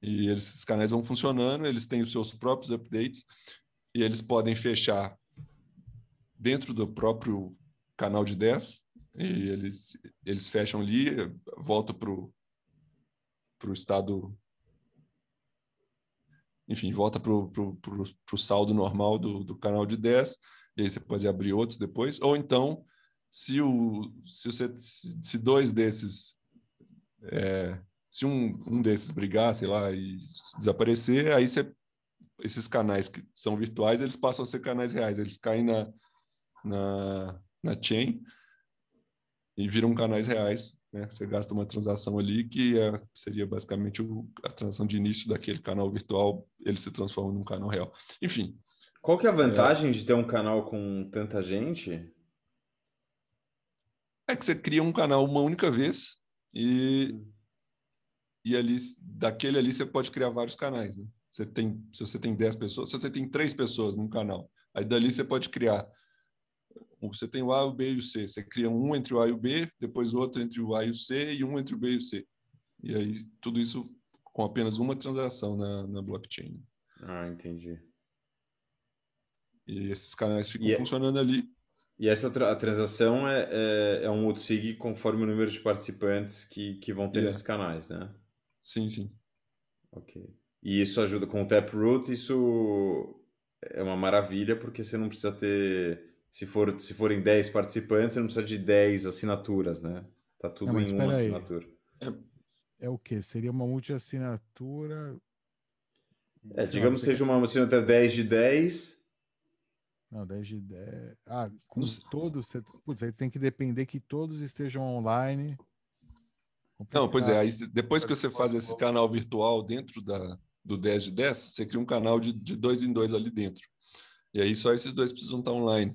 Speaker 2: e eles, esses canais vão funcionando, eles têm os seus próprios updates, e eles podem fechar dentro do próprio canal de 10, e eles, eles fecham ali, volta para o estado. Enfim, volta para o saldo normal do, do canal de 10, e aí você pode abrir outros depois. Ou então, se, o, se, você, se dois desses. É, se um, um desses brigar, sei lá, e desaparecer, aí você, esses canais que são virtuais, eles passam a ser canais reais, eles caem na, na, na chain e viram canais reais. Né? Você gasta uma transação ali que é, seria basicamente o, a transação de início daquele canal virtual, ele se transforma num canal real. Enfim.
Speaker 4: Qual que é a vantagem é... de ter um canal com tanta gente?
Speaker 2: É que você cria um canal uma única vez e, e ali, daquele ali você pode criar vários canais, né? Você tem, se você tem 10 pessoas, se você tem três pessoas num canal, aí dali você pode criar. Você tem o A, o B e o C. Você cria um entre o A e o B, depois outro entre o A e o C e um entre o B e o C. E aí tudo isso com apenas uma transação na, na blockchain.
Speaker 4: Ah, entendi.
Speaker 2: E esses canais ficam e é funcionando é... ali.
Speaker 4: E essa tra a transação é, é, é um OutSig conforme o número de participantes que, que vão ter yeah. nesses canais, né?
Speaker 2: Sim, sim.
Speaker 4: Ok. E isso ajuda com o Taproot, isso é uma maravilha, porque você não precisa ter. Se, for, se forem 10 participantes, você não precisa de 10 assinaturas, né? Tá tudo não, em uma assinatura.
Speaker 1: É, é o que? Seria uma multi-assinatura.
Speaker 4: É, digamos que seja uma assinatura 10 de 10.
Speaker 1: Não, 10 de 10. Ah, com não todos. Você... Putz, aí tem que depender que todos estejam online.
Speaker 2: Complicado. Não, pois é, aí depois que você faz esse canal virtual dentro da, do 10 de 10, você cria um canal de, de dois em dois ali dentro. E aí só esses dois precisam estar online.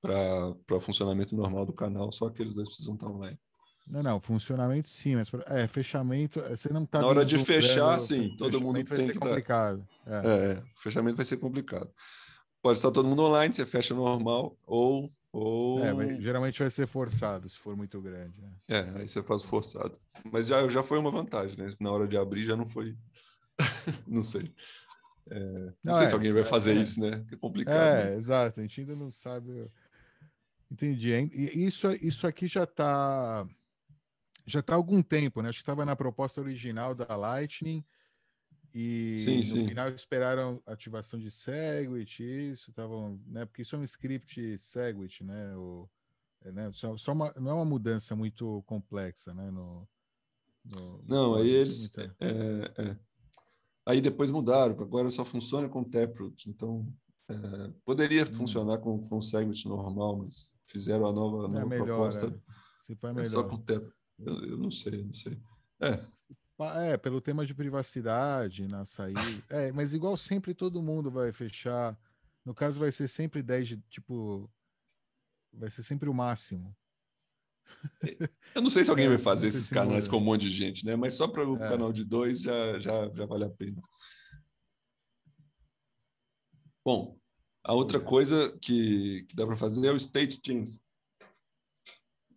Speaker 2: Para o funcionamento normal do canal, só aqueles dois precisam estar online.
Speaker 1: Não, não, funcionamento sim, mas é, fechamento, é, você não está.
Speaker 2: Na hora de fechar, sim, todo mundo tem que
Speaker 1: estar. complicado.
Speaker 2: Tá... É. é, fechamento vai ser complicado. Pode estar todo mundo online, você fecha normal, ou ou...
Speaker 1: É, mas geralmente vai ser forçado se for muito grande. Né?
Speaker 2: É, aí você faz forçado. Mas já, já foi uma vantagem, né? Na hora de abrir já não foi. não sei. É, não, não, sei é, se alguém vai fazer é, isso, né? É complicado.
Speaker 1: É, mas... exato. A gente ainda não sabe. Entendi. E isso, isso aqui já está já está há algum tempo, né? Acho que estava na proposta original da Lightning. E
Speaker 2: sim,
Speaker 1: no
Speaker 2: sim.
Speaker 1: final esperaram ativação de Segwit, isso, estavam, né? Porque isso é um script Segwit, né? O, é, né? Só, só uma, não é uma mudança muito complexa, né? No,
Speaker 2: no não, aí eles. É, é, aí depois mudaram, agora só funciona com Taproot, então é, poderia hum. funcionar com, com Segwit normal, mas fizeram a nova, a nova
Speaker 1: melhor,
Speaker 2: proposta.
Speaker 1: É.
Speaker 2: é só com Taproot. Eu, eu não sei, não sei. É,
Speaker 1: é, pelo tema de privacidade na saída. É, mas igual sempre todo mundo vai fechar. No caso, vai ser sempre 10 de tipo. Vai ser sempre o máximo.
Speaker 2: Eu não sei se alguém é, vai fazer esses canais muda. com um monte de gente, né? Mas só para o é. canal de dois já, já, já vale a pena. Bom, a outra coisa que, que dá para fazer é o state change.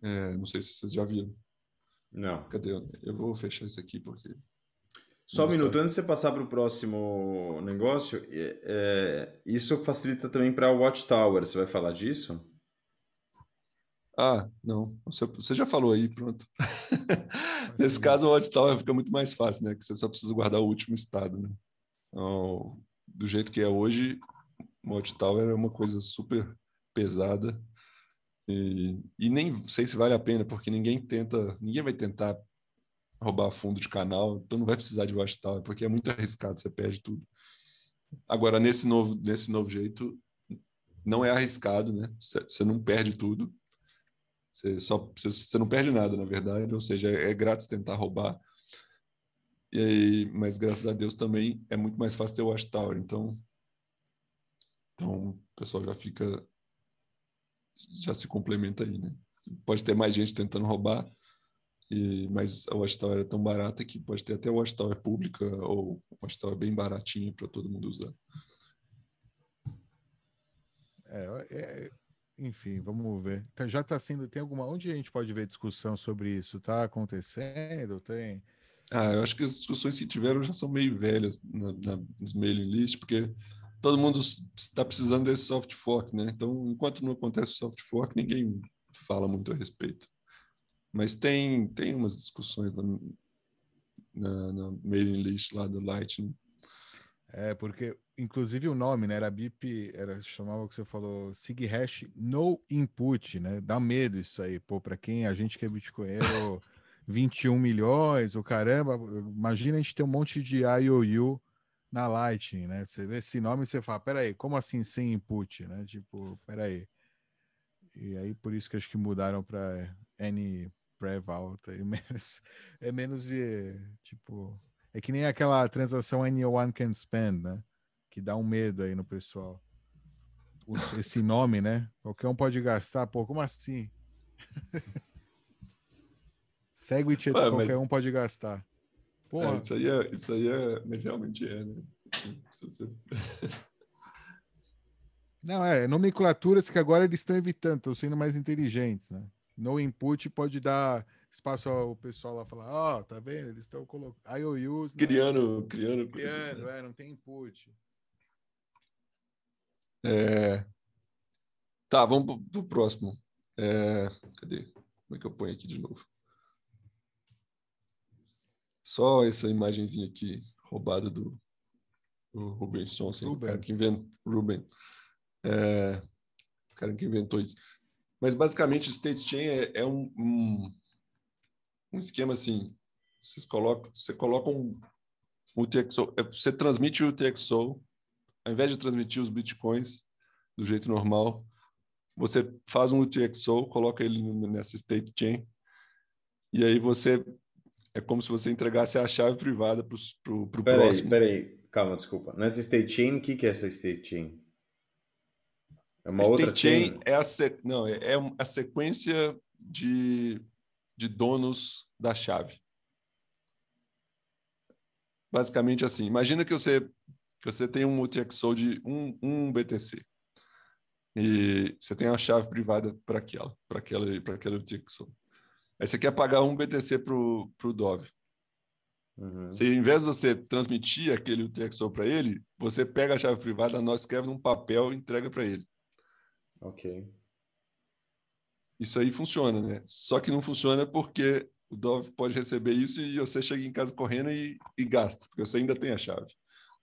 Speaker 2: É, não sei se vocês já viram.
Speaker 4: Não.
Speaker 2: Cadê? Eu vou fechar isso aqui porque.
Speaker 4: Só um minuto, antes de você passar para o próximo negócio, é, é, isso facilita também para o Watchtower. Você vai falar disso?
Speaker 2: Ah, não. Você, já falou aí, pronto. Nesse caso, o Watchtower fica muito mais fácil, né? Que você só precisa guardar o último estado, né? Então, do jeito que é hoje, Watchtower é uma coisa super pesada e, e, nem sei se vale a pena, porque ninguém tenta, ninguém vai tentar roubar fundo de canal, então não vai precisar de watchtower, porque é muito arriscado, você perde tudo. Agora, nesse novo, nesse novo jeito, não é arriscado, né? Você não perde tudo. Você só você não perde nada, na verdade, ou seja, é, grátis tentar roubar. E aí, mas graças a Deus também é muito mais fácil ter o watchtower, então então o pessoal já fica já se complementa aí, né? Pode ter mais gente tentando roubar, e, mas a Watchtower é tão barata que pode ter até a Watchtower pública ou Watchtower bem baratinho para todo mundo usar.
Speaker 1: É, é, enfim, vamos ver. Tá, já está sendo. Tem alguma. Onde a gente pode ver discussão sobre isso? Está acontecendo? Tem.
Speaker 2: Ah, eu acho que as discussões que tiveram já são meio velhas na, na, nos mailing lists, porque todo mundo está precisando desse soft fork, né? Então, enquanto não acontece o soft fork, ninguém fala muito a respeito. Mas tem, tem umas discussões na, na, na mailing list lá do Lightning.
Speaker 1: É, porque, inclusive, o nome, né? Era BIP, era, chamava o que você falou, SIG hash no input, né? Dá medo isso aí, pô, para quem a gente que é bitcoinheiro, 21 milhões, o caramba, imagina a gente ter um monte de IOU na Lightning, né? Você vê esse nome e você fala, peraí, como assim sem input, né? Tipo, peraí. E aí por isso que acho que mudaram para N Prev alta e menos é menos de tipo é que nem aquela transação anyone can spend, né? Que dá um medo aí no pessoal. O esse nome, né? Qualquer um pode gastar. Pô, como assim? Segue o qualquer um pode gastar.
Speaker 2: Porra. É, isso, aí é, isso aí é. Mas realmente é, né?
Speaker 1: Não, é nomenclaturas que agora eles estão evitando, estão sendo mais inteligentes, né? No input pode dar espaço ao pessoal lá falar, ó, oh, tá vendo? Eles estão colocando IOUs.
Speaker 2: Criando, criando.
Speaker 1: Criando, é, não tem input.
Speaker 2: É... Tá, vamos pro, pro próximo. É... Cadê? Como é que eu ponho aqui de novo? Só essa imagenzinha aqui, roubada do, do Ruben Sonsen, o cara que inventou, Ruben, é, o cara que inventou isso. Mas basicamente o state chain é, é um, um, um, esquema assim, vocês colocam, você coloca um, um UTXO, é, você transmite o UTXO, ao invés de transmitir os bitcoins do jeito normal, você faz um UTXO, coloca ele nessa state chain, e aí você é como se você entregasse a chave privada para o próximo.
Speaker 4: Peraí, calma, desculpa. Nessa state chain, o que, que é essa state chain?
Speaker 2: É uma state outra chain? chain é a, não, é, é a sequência de, de donos da chave. Basicamente assim, imagina que você, que você tem um UTXO de um, um BTC. E você tem a chave privada para aquela, para aquela, para aquela UTXO. Aí você quer pagar um BTC para o Dove. Uhum. Se em vez de você transmitir aquele UTXO para ele, você pega a chave privada, nós escreve num papel e entrega para ele.
Speaker 4: Ok.
Speaker 2: Isso aí funciona, né? Só que não funciona porque o Dove pode receber isso e você chega em casa correndo e, e gasta, porque você ainda tem a chave.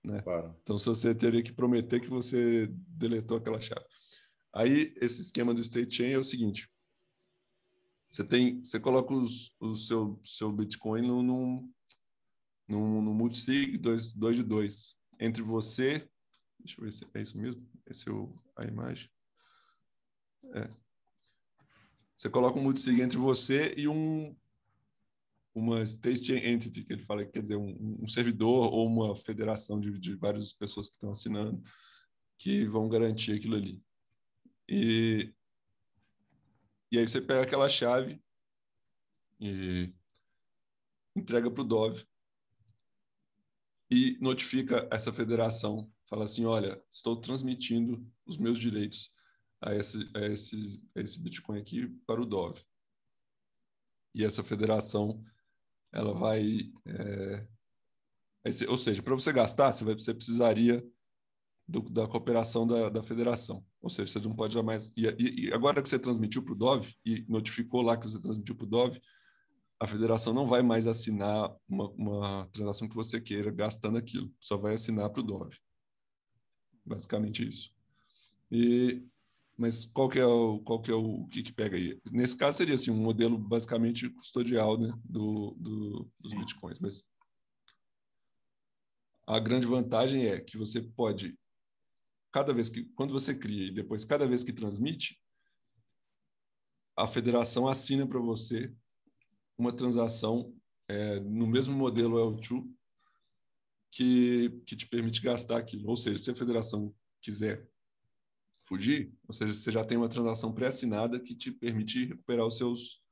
Speaker 2: Né? Claro. Então, se você teria que prometer que você deletou aquela chave. Aí, esse esquema do state chain é o seguinte: você tem, você coloca os, o seu, seu Bitcoin num, multisig 2 de 2 entre você. Deixa eu ver se é isso mesmo. Esse é o, a imagem. É. Você coloca um multisig entre você e um uma state entity, que ele fala, quer dizer, um, um servidor ou uma federação de, de várias pessoas que estão assinando que vão garantir aquilo ali. E e aí você pega aquela chave e entrega para o Dove e notifica essa federação, fala assim, olha, estou transmitindo os meus direitos a esse, a esse, a esse Bitcoin aqui para o Dove. E essa federação, ela vai... É, ou seja, para você gastar, você, vai, você precisaria do, da cooperação da, da federação. Ou seja, você não pode jamais. E, e agora que você transmitiu para o Dove e notificou lá que você transmitiu para o Dove, a federação não vai mais assinar uma, uma transação que você queira gastando aquilo, só vai assinar para o Dove. Basicamente isso. E, mas qual que é o, qual que é o, o que, que pega aí? Nesse caso seria assim, um modelo basicamente custodial né, do, do, dos bitcoins. Mas a grande vantagem é que você pode cada vez que quando você cria e depois cada vez que transmite, a federação assina para você uma transação é, no mesmo modelo L2 que, que te permite gastar aquilo. Ou seja, se a federação quiser fugir, ou seja, você já tem uma transação pré-assinada que te permite recuperar os seus,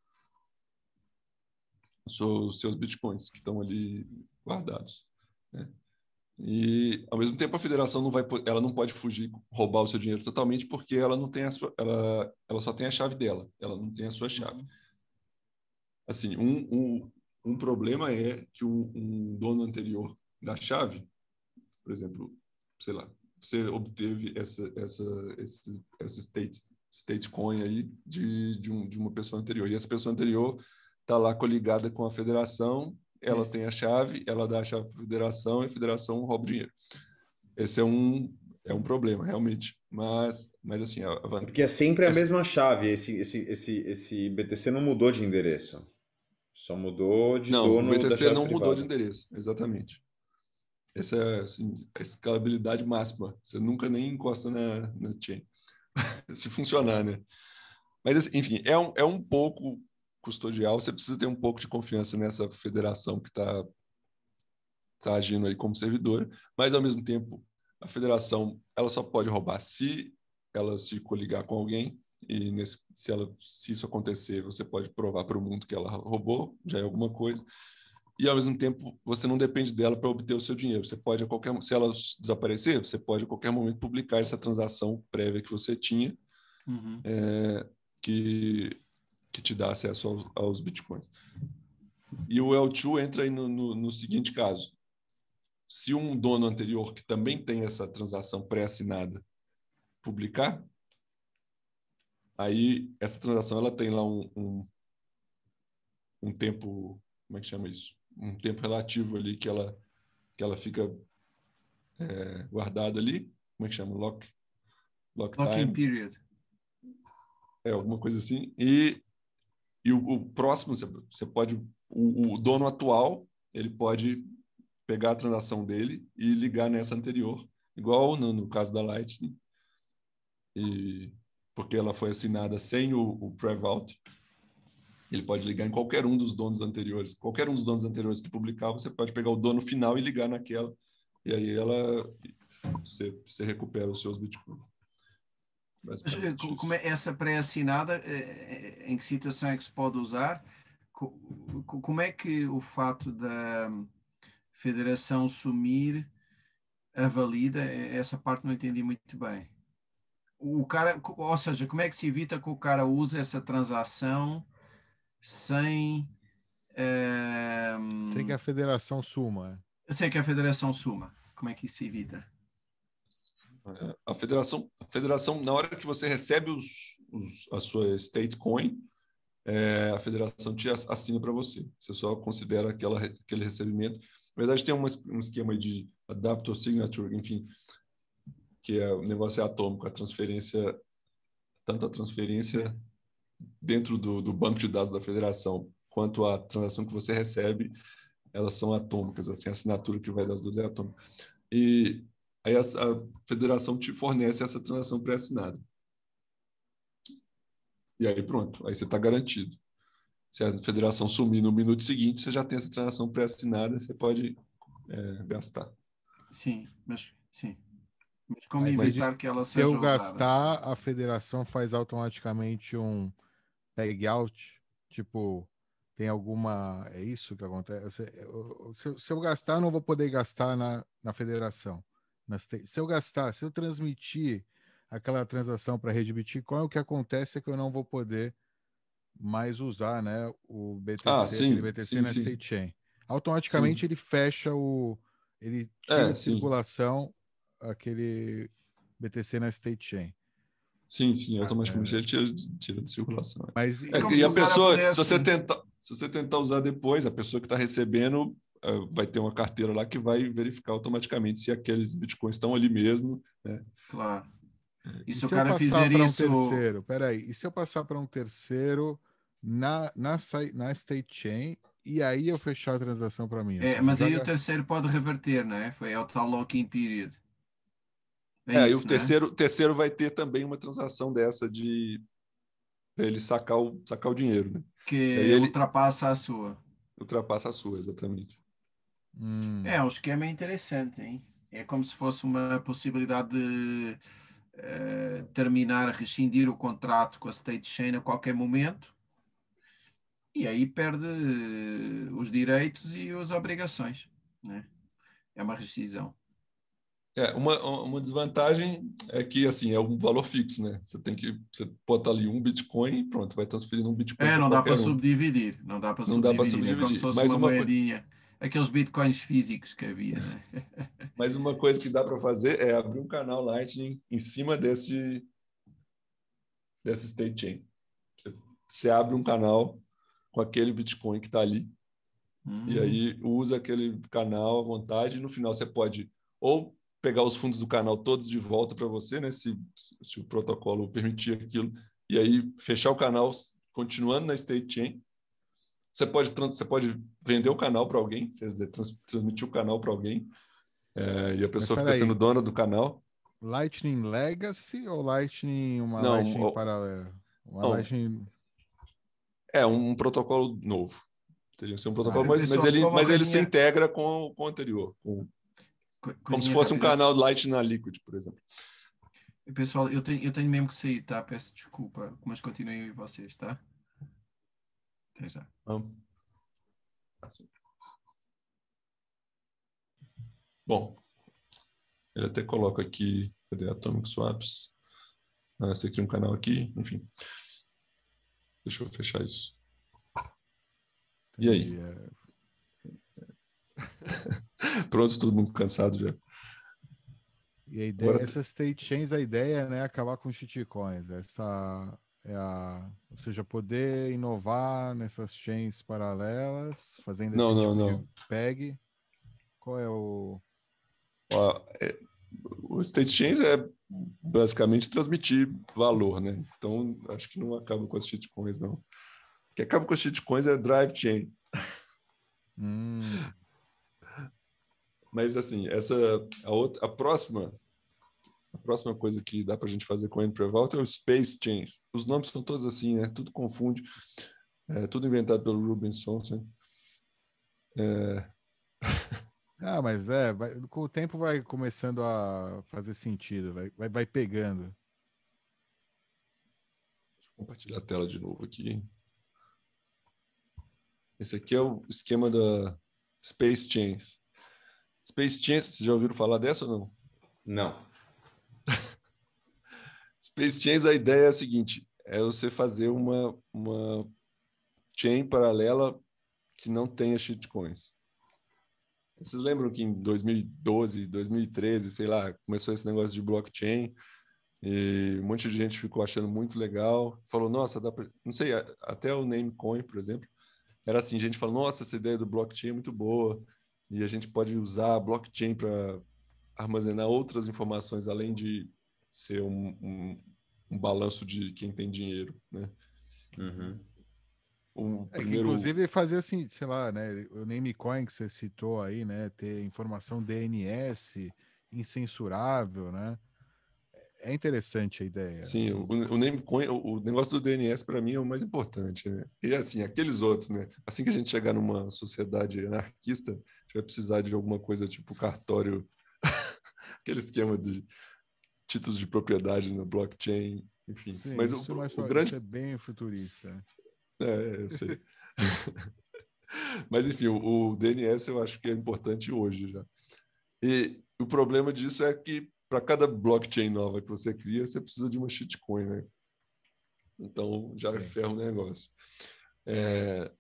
Speaker 2: os seus bitcoins que estão ali guardados. Né? E ao mesmo tempo a federação não vai, ela não pode fugir, roubar o seu dinheiro totalmente porque ela não tem a sua, ela, ela só tem a chave dela, ela não tem a sua chave. Uhum. Assim, um, um, um problema é que um, um dono anterior da chave, por exemplo, sei lá, você obteve essa essa esse, esse state state coin aí de, de, um, de uma pessoa anterior e essa pessoa anterior está lá coligada com a federação ela Isso. tem a chave, ela dá a chave para a federação e a federação rouba o dinheiro. Esse é um, é um problema, realmente. Mas, mas assim, a, a...
Speaker 4: Porque é sempre a mesma chave. Esse, esse, esse, esse BTC não mudou de endereço. Só mudou de
Speaker 2: não,
Speaker 4: dono.
Speaker 2: O BTC não privada. mudou de endereço, exatamente. Essa é assim, a escalabilidade máxima. Você nunca nem encosta na, na chain. Se funcionar, né? Mas, assim, enfim, é um, é um pouco custodial, você precisa ter um pouco de confiança nessa federação que está tá agindo aí como servidora, mas ao mesmo tempo a federação ela só pode roubar se ela se coligar com alguém e nesse, se, ela, se isso acontecer, você pode provar para o mundo que ela roubou, já é alguma coisa. E ao mesmo tempo, você não depende dela para obter o seu dinheiro. Você pode a qualquer, se ela desaparecer, você pode a qualquer momento publicar essa transação prévia que você tinha, uhum. é, que que te dá acesso aos, aos bitcoins. E o L2 entra aí no, no, no seguinte caso: se um dono anterior que também tem essa transação pré-assinada publicar, aí essa transação ela tem lá um, um, um, tempo, como é que chama isso? Um tempo relativo ali que ela que ela fica é, guardada ali, como é que chama? Lock,
Speaker 3: lock Locking time. period.
Speaker 2: É, alguma coisa assim. E, e o, o próximo, você pode, o, o dono atual, ele pode pegar a transação dele e ligar nessa anterior, igual no, no caso da Lightning, e porque ela foi assinada sem o, o Prevault, ele pode ligar em qualquer um dos donos anteriores. Qualquer um dos donos anteriores que publicar, você pode pegar o dono final e ligar naquela, e aí ela você, você recupera os seus bitcoins.
Speaker 3: Como é essa pré-assinada, eh, eh, em que situação é que se pode usar? Como é que o fato da federação sumir avalida? Essa parte não entendi muito bem o cara, ou seja, como é que se evita que o cara use essa transação sem
Speaker 1: uh, sem que a federação suma?
Speaker 3: Sem que a federação suma. Como é que isso se evita?
Speaker 2: A federação, a federação na hora que você recebe os, os a sua state coin, é, a federação te assina para você. Você só considera aquela, aquele recebimento. Na verdade, tem um, um esquema de adapter signature, enfim, que é, o negócio é atômico, a transferência, tanto a transferência dentro do, do banco de dados da federação, quanto a transação que você recebe, elas são atômicas, assim, a assinatura que vai das duas é atômica. E aí a, a federação te fornece essa transação pré-assinada. E aí pronto, aí você está garantido. Se a federação sumir no minuto seguinte, você já tem essa transação pré-assinada, você pode é, gastar.
Speaker 3: Sim, mas sim. Mas como evitar que ela
Speaker 1: se
Speaker 3: seja
Speaker 1: Se eu gastar, a federação faz automaticamente um peg out? Tipo, tem alguma. É isso que acontece? Se, se eu gastar, eu não vou poder gastar na, na federação. Se eu gastar, se eu transmitir aquela transação para a rede Bitcoin, o que acontece é que eu não vou poder mais usar né, o BTC, ah, sim, BTC sim, na sim. State Chain. Automaticamente sim. ele fecha o. Ele tira é, de circulação aquele BTC na State Chain.
Speaker 2: Sim, sim, automaticamente é. ele tira, tira de circulação.
Speaker 1: Mas
Speaker 2: é, e a pessoa, se você tentar, se você tentar usar depois, a pessoa que está recebendo vai ter uma carteira lá que vai verificar automaticamente se aqueles bitcoins estão ali mesmo. Né?
Speaker 3: Claro.
Speaker 1: É. E, e se, o cara fizer um isso, terceiro, peraí, e se eu passar para um terceiro na, na, na State Chain e aí eu fechar a transação para mim?
Speaker 3: É, mas aí o terceiro pode reverter, não é? Foi o tal lock-in period.
Speaker 2: É, é isso, e o né? terceiro, terceiro vai ter também uma transação dessa de ele sacar o, sacar o dinheiro, né?
Speaker 3: Que ele ultrapassa a sua.
Speaker 2: Ultrapassa a sua, exatamente.
Speaker 3: Hum. É, o esquema é interessante, hein? É como se fosse uma possibilidade de uh, terminar, rescindir o contrato com a State Chain a qualquer momento e aí perde os direitos e as obrigações, né? É uma rescisão.
Speaker 2: É, uma, uma desvantagem é que, assim, é um valor fixo, né? Você tem que, você bota ali um Bitcoin e pronto, vai transferindo um Bitcoin.
Speaker 3: É, não dá para um. subdividir, não dá para subdividir, subdividir. É como se fosse Mas uma, uma moedinha, coisa... aqueles Bitcoins físicos que havia, né?
Speaker 2: Mas uma coisa que dá para fazer é abrir um canal Lightning em cima desse, desse state chain. Você, você abre um canal com aquele Bitcoin que está ali, hum. e aí usa aquele canal à vontade, e no final você pode ou pegar os fundos do canal todos de volta para você, né? Se, se, o protocolo permitir aquilo, e aí fechar o canal continuando na state chain. Você pode, você pode vender o canal para alguém, quer dizer, trans, transmitir o canal para alguém, é, e a pessoa fica aí. sendo dona do canal.
Speaker 1: Lightning Legacy ou Lightning uma não, Lightning paralela? Uma não, Lightning...
Speaker 2: É um protocolo novo. Teria que ser um protocolo, ah, mas, mas, ele, mas ele se integra com, com o anterior, com, como se fosse um canal Light na Liquid, por exemplo.
Speaker 3: Pessoal, eu tenho, eu tenho mesmo que sair, tá? Peço desculpa, mas continuem vocês, tá? Até já.
Speaker 2: Vamos. Assim. Bom, ele até coloca aqui, cadê Atomic Swaps? Ah, você cria um canal aqui, enfim. Deixa eu fechar isso. E aí? É. Pronto, todo mundo cansado já.
Speaker 1: E a ideia, Agora... essas state chains, a ideia né, é acabar com shitcoins. Essa é a, ou seja, poder inovar nessas chains paralelas, fazendo
Speaker 2: não, esse não, tipo não.
Speaker 1: PEG. Qual é o.
Speaker 2: é, o state chains é basicamente transmitir valor, né? Então, acho que não acaba com as shitcoins, não. O que acaba com as shitcoins é drive chain.
Speaker 1: Hum.
Speaker 2: Mas assim, essa a, outra, a próxima a próxima coisa que dá para a gente fazer com o Prevault é o Space Chains. Os nomes são todos assim, né? Tudo confunde. É, tudo inventado pelo Ruben Sonson. É...
Speaker 1: ah, mas é, vai, com o tempo vai começando a fazer sentido, vai, vai, vai pegando.
Speaker 2: Deixa eu compartilhar a tela de novo aqui. Esse aqui é o esquema da Space Chains. Space Chains, vocês já ouviram falar dessa ou não?
Speaker 4: Não.
Speaker 2: Space Chains, a ideia é a seguinte: é você fazer uma, uma chain paralela que não tenha shitcoins. Vocês lembram que em 2012, 2013, sei lá, começou esse negócio de blockchain e um monte de gente ficou achando muito legal. Falou, nossa, dá pra... não sei, até o Namecoin, por exemplo, era assim, gente falou, nossa, essa ideia do blockchain é muito boa e a gente pode usar blockchain para armazenar outras informações além de ser um, um, um balanço de quem tem dinheiro, né?
Speaker 4: Uhum.
Speaker 1: O é primeiro... inclusive fazer assim, sei lá, né? O Namecoin que você citou aí, né? Ter informação DNS incensurável, né? É interessante a ideia.
Speaker 2: Sim, o, o Namecoin, o, o negócio do DNS para mim é o mais importante, né? E assim, aqueles outros, né? Assim que a gente chegar numa sociedade anarquista, a gente vai precisar de alguma coisa tipo cartório, aquele esquema de títulos de propriedade na blockchain, enfim.
Speaker 1: Sim, mas o, é o grande é bem futurista.
Speaker 2: É, eu sei. mas enfim, o, o DNS eu acho que é importante hoje já. E o problema disso é que para cada blockchain nova que você cria, você precisa de uma shitcoin, né? Então já Sim. ferra o negócio. É,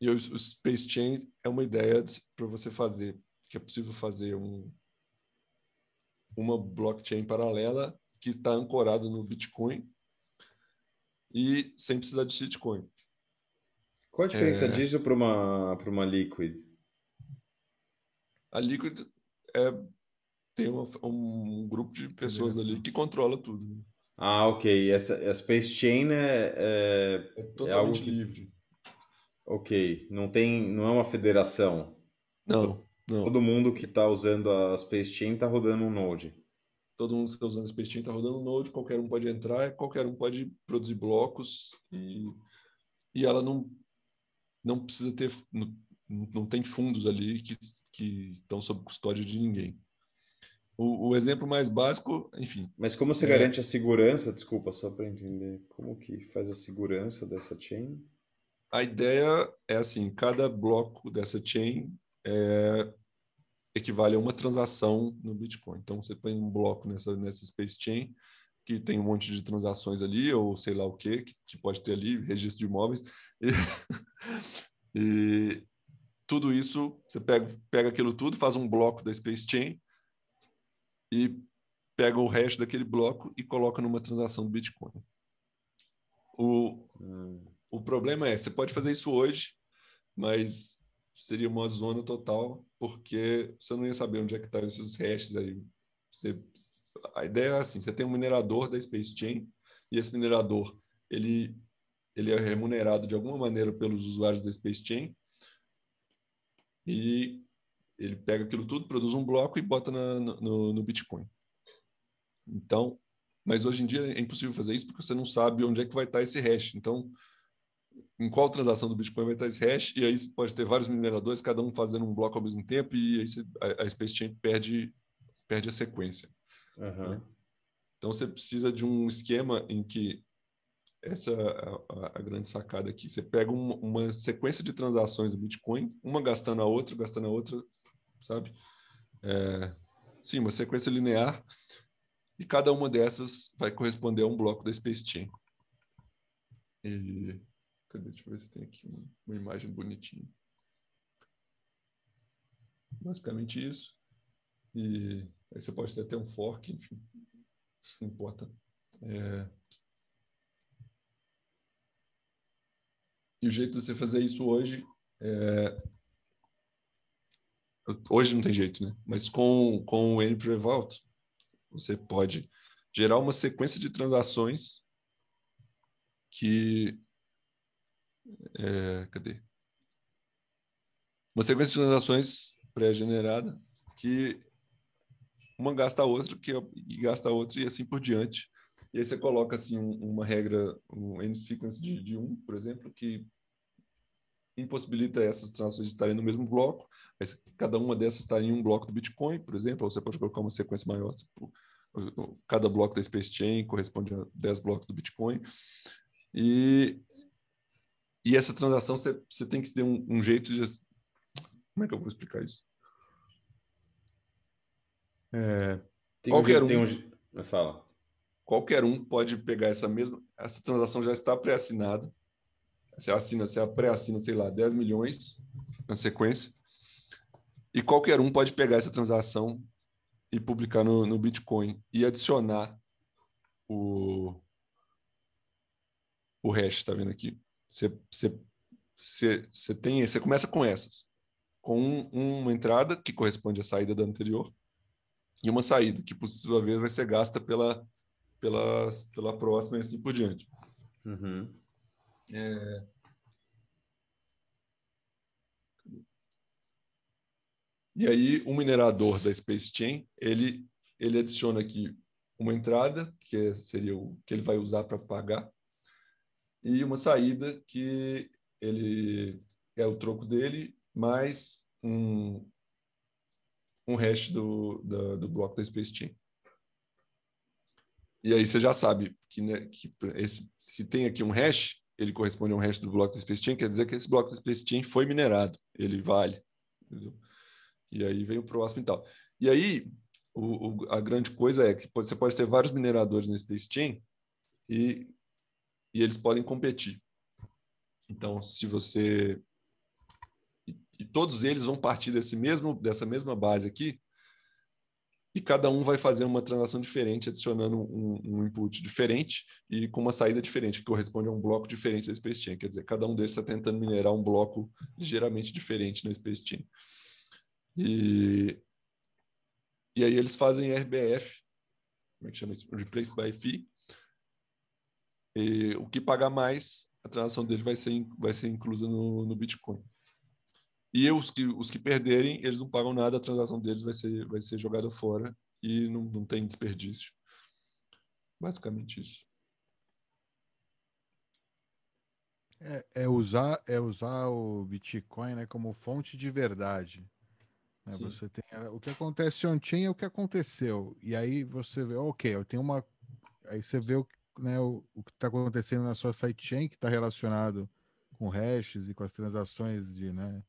Speaker 2: e o, o Space Chain é uma ideia para você fazer, que é possível fazer um, uma blockchain paralela que está ancorada no Bitcoin e sem precisar de shitcoin.
Speaker 4: Qual a diferença é... disso para uma, uma Liquid?
Speaker 2: A Liquid é, tem uma, um grupo de pessoas ali que controla tudo.
Speaker 4: Ah, ok. Essa, a Space Chain é,
Speaker 2: é, é totalmente
Speaker 4: é
Speaker 2: que... livre.
Speaker 4: Ok. Não, tem, não é uma federação.
Speaker 2: Não. Não.
Speaker 4: Todo mundo que está usando a Space Chain está rodando um Node.
Speaker 2: Todo mundo que está usando a Space Chain está rodando um Node, qualquer um pode entrar, qualquer um pode produzir blocos e, e ela não, não precisa ter, não, não tem fundos ali que, que estão sob custódia de ninguém. O, o, exemplo mais básico, enfim.
Speaker 4: Mas como você é... garante a segurança? Desculpa, só para entender. Como que faz a segurança dessa chain?
Speaker 2: A ideia é assim: cada bloco dessa chain é, equivale a uma transação no Bitcoin. Então, você põe um bloco nessa, nessa Space Chain, que tem um monte de transações ali, ou sei lá o que, que pode ter ali, registro de imóveis. E, e tudo isso, você pega, pega aquilo tudo, faz um bloco da Space Chain e pega o resto daquele bloco e coloca numa transação do Bitcoin. O, hum. o problema é, você pode fazer isso hoje, mas seria uma zona total, porque você não ia saber onde é que estão tá esses hashes aí. Você, a ideia é assim, você tem um minerador da Space Chain, e esse minerador, ele, ele é remunerado de alguma maneira pelos usuários da Space Chain, e ele pega aquilo tudo, produz um bloco e bota na, no, no Bitcoin. Então, mas hoje em dia é impossível fazer isso porque você não sabe onde é que vai estar tá esse hash. Então, em qual transação do Bitcoin vai estar esse hash, e aí você pode ter vários mineradores, cada um fazendo um bloco ao mesmo tempo, e aí você, a, a Space Chain perde, perde a sequência.
Speaker 4: Uhum.
Speaker 2: Então você precisa de um esquema em que essa é a, a grande sacada aqui. Você pega uma, uma, sequência de transações do Bitcoin, uma gastando a outra, gastando a outra, sabe? É, sim, uma sequência linear, e cada uma dessas vai corresponder a um bloco da Space Chain. E, cadê? Deixa eu ver se tem aqui uma, uma imagem bonitinha. Basicamente isso. E aí você pode ter até um fork, enfim, não importa. É, E o jeito de você fazer isso hoje é... Hoje não tem jeito, né? Mas com, com o NPV Vault, você pode gerar uma sequência de transações que. É... Cadê? Uma sequência de transações pré-generada que uma gasta a outra, que e gasta a outra, e assim por diante. E aí você coloca assim uma regra, um end sequence de, de um, por exemplo, que impossibilita essas transações de estarem no mesmo bloco. Cada uma dessas está em um bloco do Bitcoin, por exemplo, ou você pode colocar uma sequência maior, tipo, cada bloco da Space Chain corresponde a 10 blocos do Bitcoin. E, e essa transação você, tem que ter um, um jeito de. Como é que eu vou explicar isso? É,
Speaker 4: tem qualquer um, tem um... Fala.
Speaker 2: Qualquer um pode pegar essa mesma. Essa transação já está pré-assinada você assina, você pré-assina, sei lá, 10 milhões na sequência. E qualquer um pode pegar essa transação e publicar no, no Bitcoin e adicionar o, o hash, tá vendo aqui? Você, você, você, você, tem, você começa com essas, com um, uma entrada que corresponde à saída da anterior e uma saída que, por sua vez, vai ser gasta pela, pela, pela próxima e assim por diante.
Speaker 4: Uhum. É...
Speaker 2: E aí o minerador da Space Chain ele ele adiciona aqui uma entrada que seria o que ele vai usar para pagar e uma saída que ele é o troco dele mais um um hash do, do, do bloco da Space Chain. E aí você já sabe que, né, que esse, se tem aqui um hash, ele corresponde a um hash do bloco da Space quer dizer que esse bloco da Space foi minerado, ele vale. Entendeu? E aí vem o próximo e tal. E aí, o, o, a grande coisa é que você pode ter vários mineradores na Space e, e eles podem competir. Então, se você. E, todos eles vão partir desse mesmo, dessa mesma base aqui, e cada um vai fazer uma transação diferente, adicionando um, um, input diferente e com uma saída diferente, que corresponde a um bloco diferente da Space Chain. Quer dizer, cada um deles está tentando minerar um bloco ligeiramente diferente na Space Chain. E, e aí eles fazem RBF, como é que chama isso? Replace by Fee. E o que pagar mais, a transação dele vai ser, vai ser inclusa no, no Bitcoin. E os que, os que perderem, eles não pagam nada, a transação deles vai ser, vai ser jogada fora e não, não tem desperdício. Basicamente isso.
Speaker 1: É, é, usar, é usar o Bitcoin né, como fonte de verdade. Né? Você tem o que acontece ontem é o que aconteceu. E aí você vê, ok, eu tenho uma. Aí você vê o, né, o, o que está acontecendo na sua sidechain que está relacionado com hashes e com as transações de, né,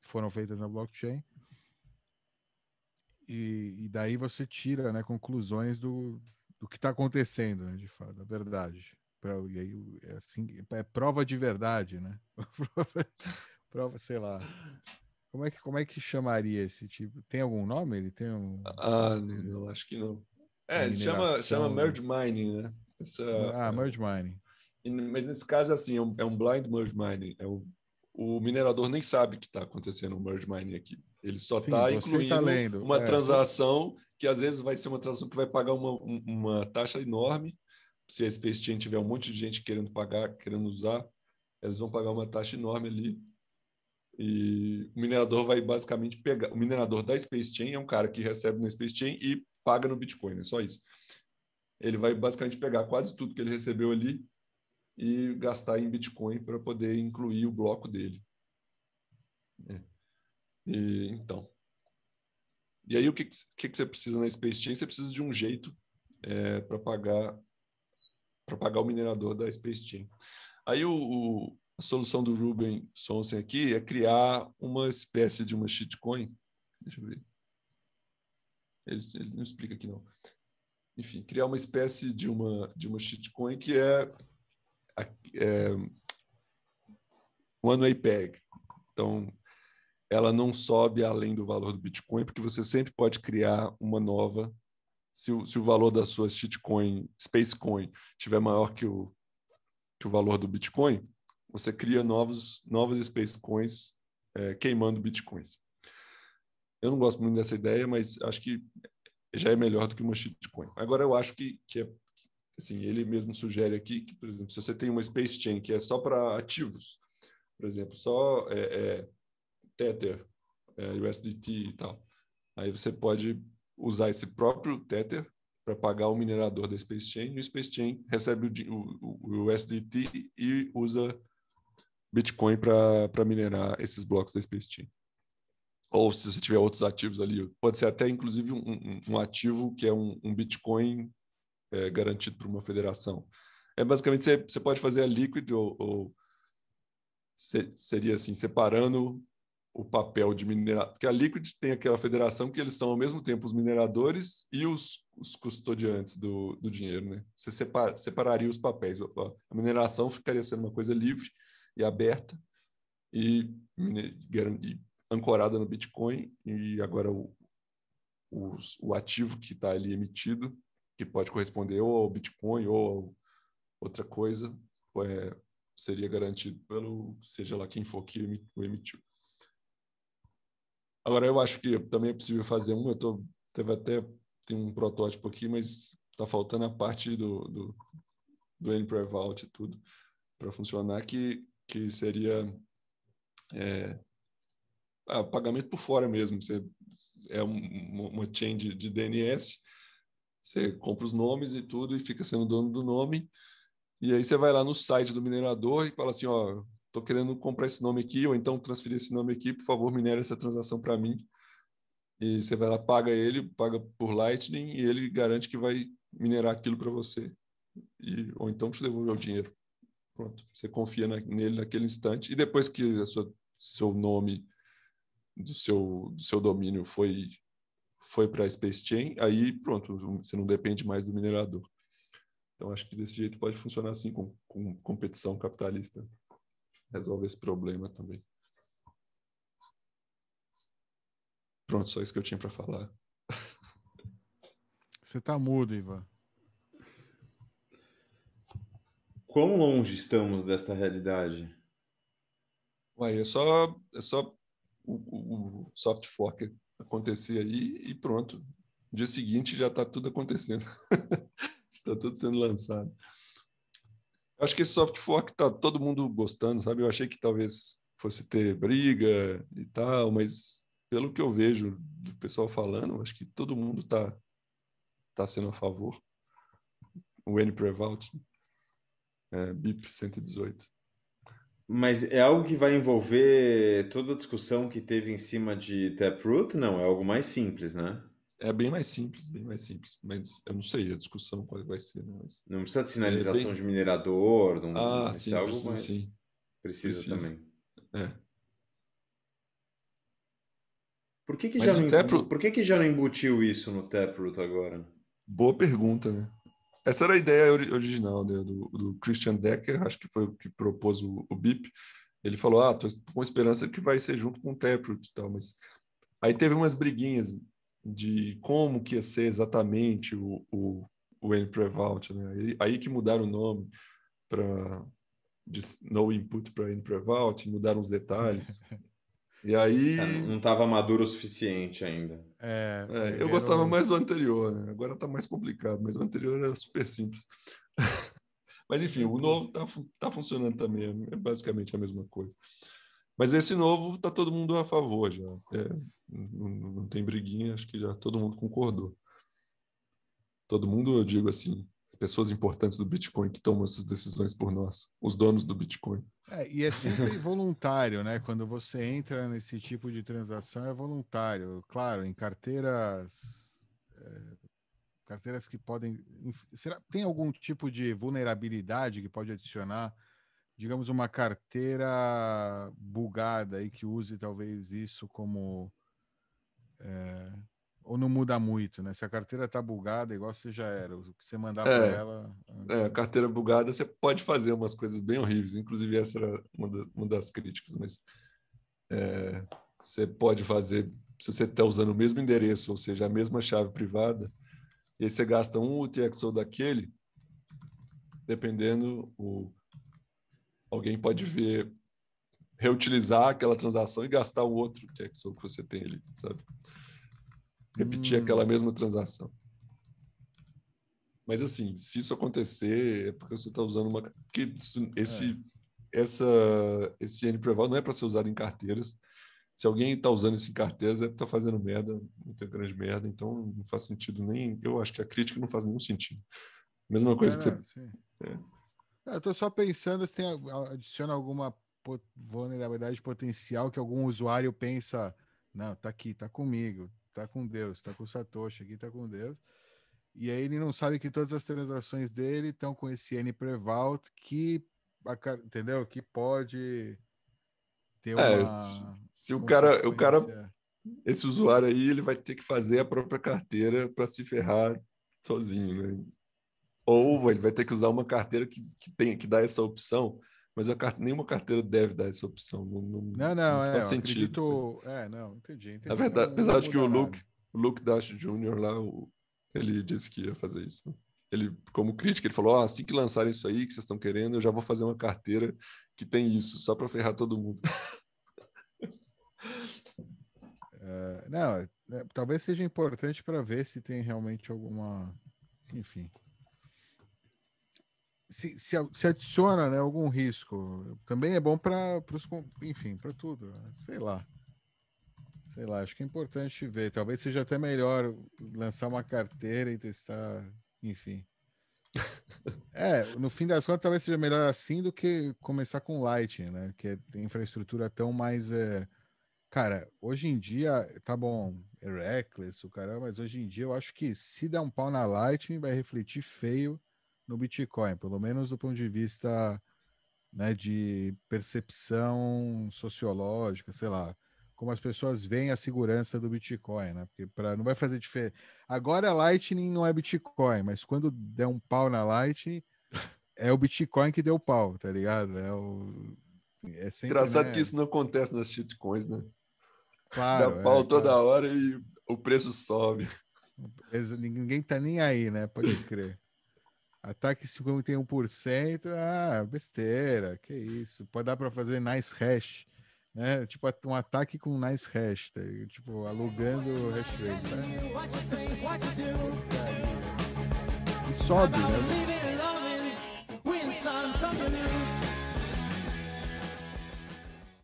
Speaker 1: foram feitas na blockchain. E, e daí você tira né, conclusões do, do que está acontecendo, né, de fato, da verdade. Pra, e aí é assim, é prova de verdade, né? prova, sei lá. Como é que como é que chamaria esse tipo? Tem algum nome? Ele tem um
Speaker 2: Ah, não, acho que não. É, chama chama merge mining, né?
Speaker 1: Essa, ah, merge mining.
Speaker 2: Mas nesse caso assim, é um, é um blind merge mining, é um o minerador nem sabe que está acontecendo um merge mining aqui. Ele só está tá incluindo tá uma é. transação que às vezes vai ser uma transação que vai pagar uma, uma taxa enorme. Se a Space Chain tiver um monte de gente querendo pagar, querendo usar, eles vão pagar uma taxa enorme ali. E o minerador vai basicamente pegar. O minerador da Space Chain é um cara que recebe na Space Chain e paga no Bitcoin, é só isso. Ele vai basicamente pegar quase tudo que ele recebeu ali e gastar em Bitcoin para poder incluir o bloco dele. É. E, então. E aí, o que, que, que você precisa na Space Chain? Você precisa de um jeito é, para pagar para pagar o minerador da Space Chain. Aí o, o, a solução do Ruben Sonsen aqui é criar uma espécie de uma shitcoin. Deixa eu ver. Ele, ele não explica aqui não. Enfim, criar uma espécie de uma de uma shitcoin que é, é one way peg. Então, ela não sobe além do valor do Bitcoin, porque você sempre pode criar uma nova. Se o, se o valor da sua shitcoin, Spacecoin, tiver maior que o, que o valor do Bitcoin, você cria novos, novas Spacecoins é, queimando Bitcoins. Eu não gosto muito dessa ideia, mas acho que já é melhor do que uma shitcoin. Agora, eu acho que, que é, assim, ele mesmo sugere aqui que, por exemplo, se você tem uma Space Chain que é só para ativos, por exemplo, só é, é, Tether, é, USDT e tal. Aí você pode usar esse próprio Tether para pagar o minerador da Space Chain, e o Space Chain recebe o, o, o USDT e usa Bitcoin para minerar esses blocos da Space Chain. Ou se você tiver outros ativos ali, pode ser até inclusive um, um, um ativo que é um, um Bitcoin é, garantido por uma federação. É basicamente você, você pode fazer a Liquid ou, ou se, seria assim, separando o papel de minerar, porque a Liquid tem aquela federação que eles são ao mesmo tempo os mineradores e os, os custodiantes do, do dinheiro, né? Você separa, separaria os papéis. A mineração ficaria sendo uma coisa livre e aberta e, e ancorada no Bitcoin e agora o, o, o ativo que está ali emitido, que pode corresponder ou ao Bitcoin ou a outra coisa, é, seria garantido pelo seja lá quem for que o emitiu. Agora, eu acho que também é possível fazer um. Eu tô, teve até tem um protótipo aqui, mas está faltando a parte do, do, do N-Prevault e tudo para funcionar, que, que seria é, ah, pagamento por fora mesmo. Você, é um, uma chain de, de DNS, você compra os nomes e tudo e fica sendo dono do nome. E aí você vai lá no site do minerador e fala assim, ó, estou querendo comprar esse nome aqui, ou então transferir esse nome aqui, por favor, minere essa transação para mim. E você vai lá, paga ele, paga por Lightning, e ele garante que vai minerar aquilo para você. E, ou então te devolver o dinheiro. Pronto, você confia na, nele naquele instante, e depois que o seu nome do seu, do seu domínio foi, foi para a Space Chain, aí pronto, você não depende mais do minerador. Então, acho que desse jeito pode funcionar assim, com, com competição capitalista resolve esse problema também. Pronto, só isso que eu tinha para falar.
Speaker 1: Você tá mudo, Ivan.
Speaker 4: Quão longe estamos desta realidade?
Speaker 2: Uai, é só, é só o, o, soft fork acontecer aí e pronto. No dia seguinte já está tudo acontecendo. está tudo sendo lançado. Acho que esse soft fork tá todo mundo gostando, sabe? Eu achei que talvez fosse ter briga e tal, mas pelo que eu vejo do pessoal falando, acho que todo mundo tá tá sendo a favor. O N Prevault, é, BIP 118.
Speaker 4: Mas é algo que vai envolver toda a discussão que teve em cima de Taproot? Não, é algo mais simples, né?
Speaker 2: É bem mais simples, bem mais simples. Mas eu não sei a discussão qual vai ser. Né? Mas...
Speaker 4: Não precisa de sinalização é bem... de minerador, não
Speaker 2: ah, sim, algo precisa, mais...
Speaker 4: sim. Precisa, precisa, também.
Speaker 2: É.
Speaker 4: Por que, que, já não, Taproot... Por que, que já não embutiu isso no Taproot agora?
Speaker 2: Boa pergunta, né? Essa era a ideia original né, do, do, Christian Decker, acho que foi o que propôs o, o BIP. Ele falou: Ah, tô com esperança que vai ser junto com o Taproot e tal, mas aí teve umas briguinhas de como que ia ser exatamente o, o, o N-Prevault, né? Aí que mudaram o nome para No Input para N-Prevault, mudaram os detalhes. E aí...
Speaker 4: É, não estava maduro o suficiente ainda.
Speaker 2: É, é, eu gostava mais do anterior, né? agora está mais complicado, mas o anterior era super simples. mas enfim, o novo está tá funcionando também, é basicamente a mesma coisa. Mas esse novo está todo mundo a favor já. É, não, não, tem briguinha, acho que já todo mundo concordou. Todo mundo, eu digo assim, pessoas importantes do Bitcoin que tomam essas decisões por nós, os donos do Bitcoin.
Speaker 1: É, e é sempre voluntário, né? Quando você entra nesse tipo de transação, é voluntário. Claro, em carteiras é, carteiras que podem. Será, tem algum tipo de vulnerabilidade que pode adicionar? Digamos, uma carteira bugada aí que use talvez isso como. É, ou não muda muito, né? Se a carteira está bugada, igual você já era, o que você mandar é, para ela.
Speaker 2: É, a carteira bugada, você pode fazer umas coisas bem horríveis, inclusive essa era uma, da, uma das críticas, mas é, você pode fazer, se você está usando o mesmo endereço, ou seja, a mesma chave privada, e aí você gasta um UTXO daquele, dependendo, o, alguém pode ver, reutilizar aquela transação e gastar o outro UTXO que você tem ali, sabe? Repetir hum. aquela mesma transação. Mas assim, se isso acontecer, é porque você está usando uma. Que esse, é. essa, esse NPreval não é para ser usado em carteiras. Se alguém está usando isso em carteiras, é porque está fazendo merda, muita grande merda, então não faz sentido nem. Eu acho que a crítica não faz nenhum sentido. Mesma coisa é, que você. É.
Speaker 1: Eu estou só pensando se tem, adiciona alguma vulnerabilidade potencial que algum usuário pensa, não, tá aqui, tá comigo, tá com Deus, tá com Satoshi aqui, tá com Deus. E aí ele não sabe que todas as transações dele estão com esse N Prevault que, entendeu? Que pode ter é, uma.
Speaker 2: se, se o cara, o cara, esse usuário aí, ele vai ter que fazer a própria carteira para se ferrar sozinho, né? Ou ele vai ter que usar uma carteira que, que tem que dá essa opção, mas a nenhuma carteira deve dar essa opção. Não, não,
Speaker 1: não, não é, faz sentido. Acredito... É, não, entendi. entendi.
Speaker 2: Na verdade, apesar de que o Luke, o Luke Dash Jr. lá, o, ele disse que ia fazer isso. Né? Ele, como crítica, ele falou: oh, assim que lançarem isso aí que vocês estão querendo, eu já vou fazer uma carteira que tem isso, só para ferrar todo mundo.
Speaker 1: Uh, não, é, talvez seja importante para ver se tem realmente alguma. Enfim se, se, se, adiciona né, algum risco. Também é bom para os. Enfim, para tudo. Sei lá. Sei lá, acho que é importante ver. Talvez seja até melhor lançar uma carteira e testar. Enfim. É, no fim das contas, talvez seja melhor assim do que começar com Lightning, né? Que é, tem infraestrutura tão mais. É... Cara, hoje em dia, tá bom, é reckless, o cara, mas hoje em dia eu acho que se der um pau na Lightning, vai refletir feio no Bitcoin, pelo menos do ponto de vista né, de percepção sociológica, sei lá, como as pessoas veem a segurança do Bitcoin, né? Porque pra, não vai fazer diferença. Agora a Lightning não é Bitcoin, mas quando der um pau na Lightning, é o Bitcoin que deu pau, tá ligado? É o.
Speaker 2: É sempre, Engraçado né? que isso não acontece nas shitcoins, né?
Speaker 1: Claro.
Speaker 2: Dá pau é, toda claro. hora e o preço sobe.
Speaker 1: Ninguém tá nem aí, né? Pode crer. Ataque 51%, ah, besteira, que isso. Pode dar para fazer nice hash, né? Tipo um ataque com nice hash, tá? tipo alugando hash rate. Né? E sobe, né?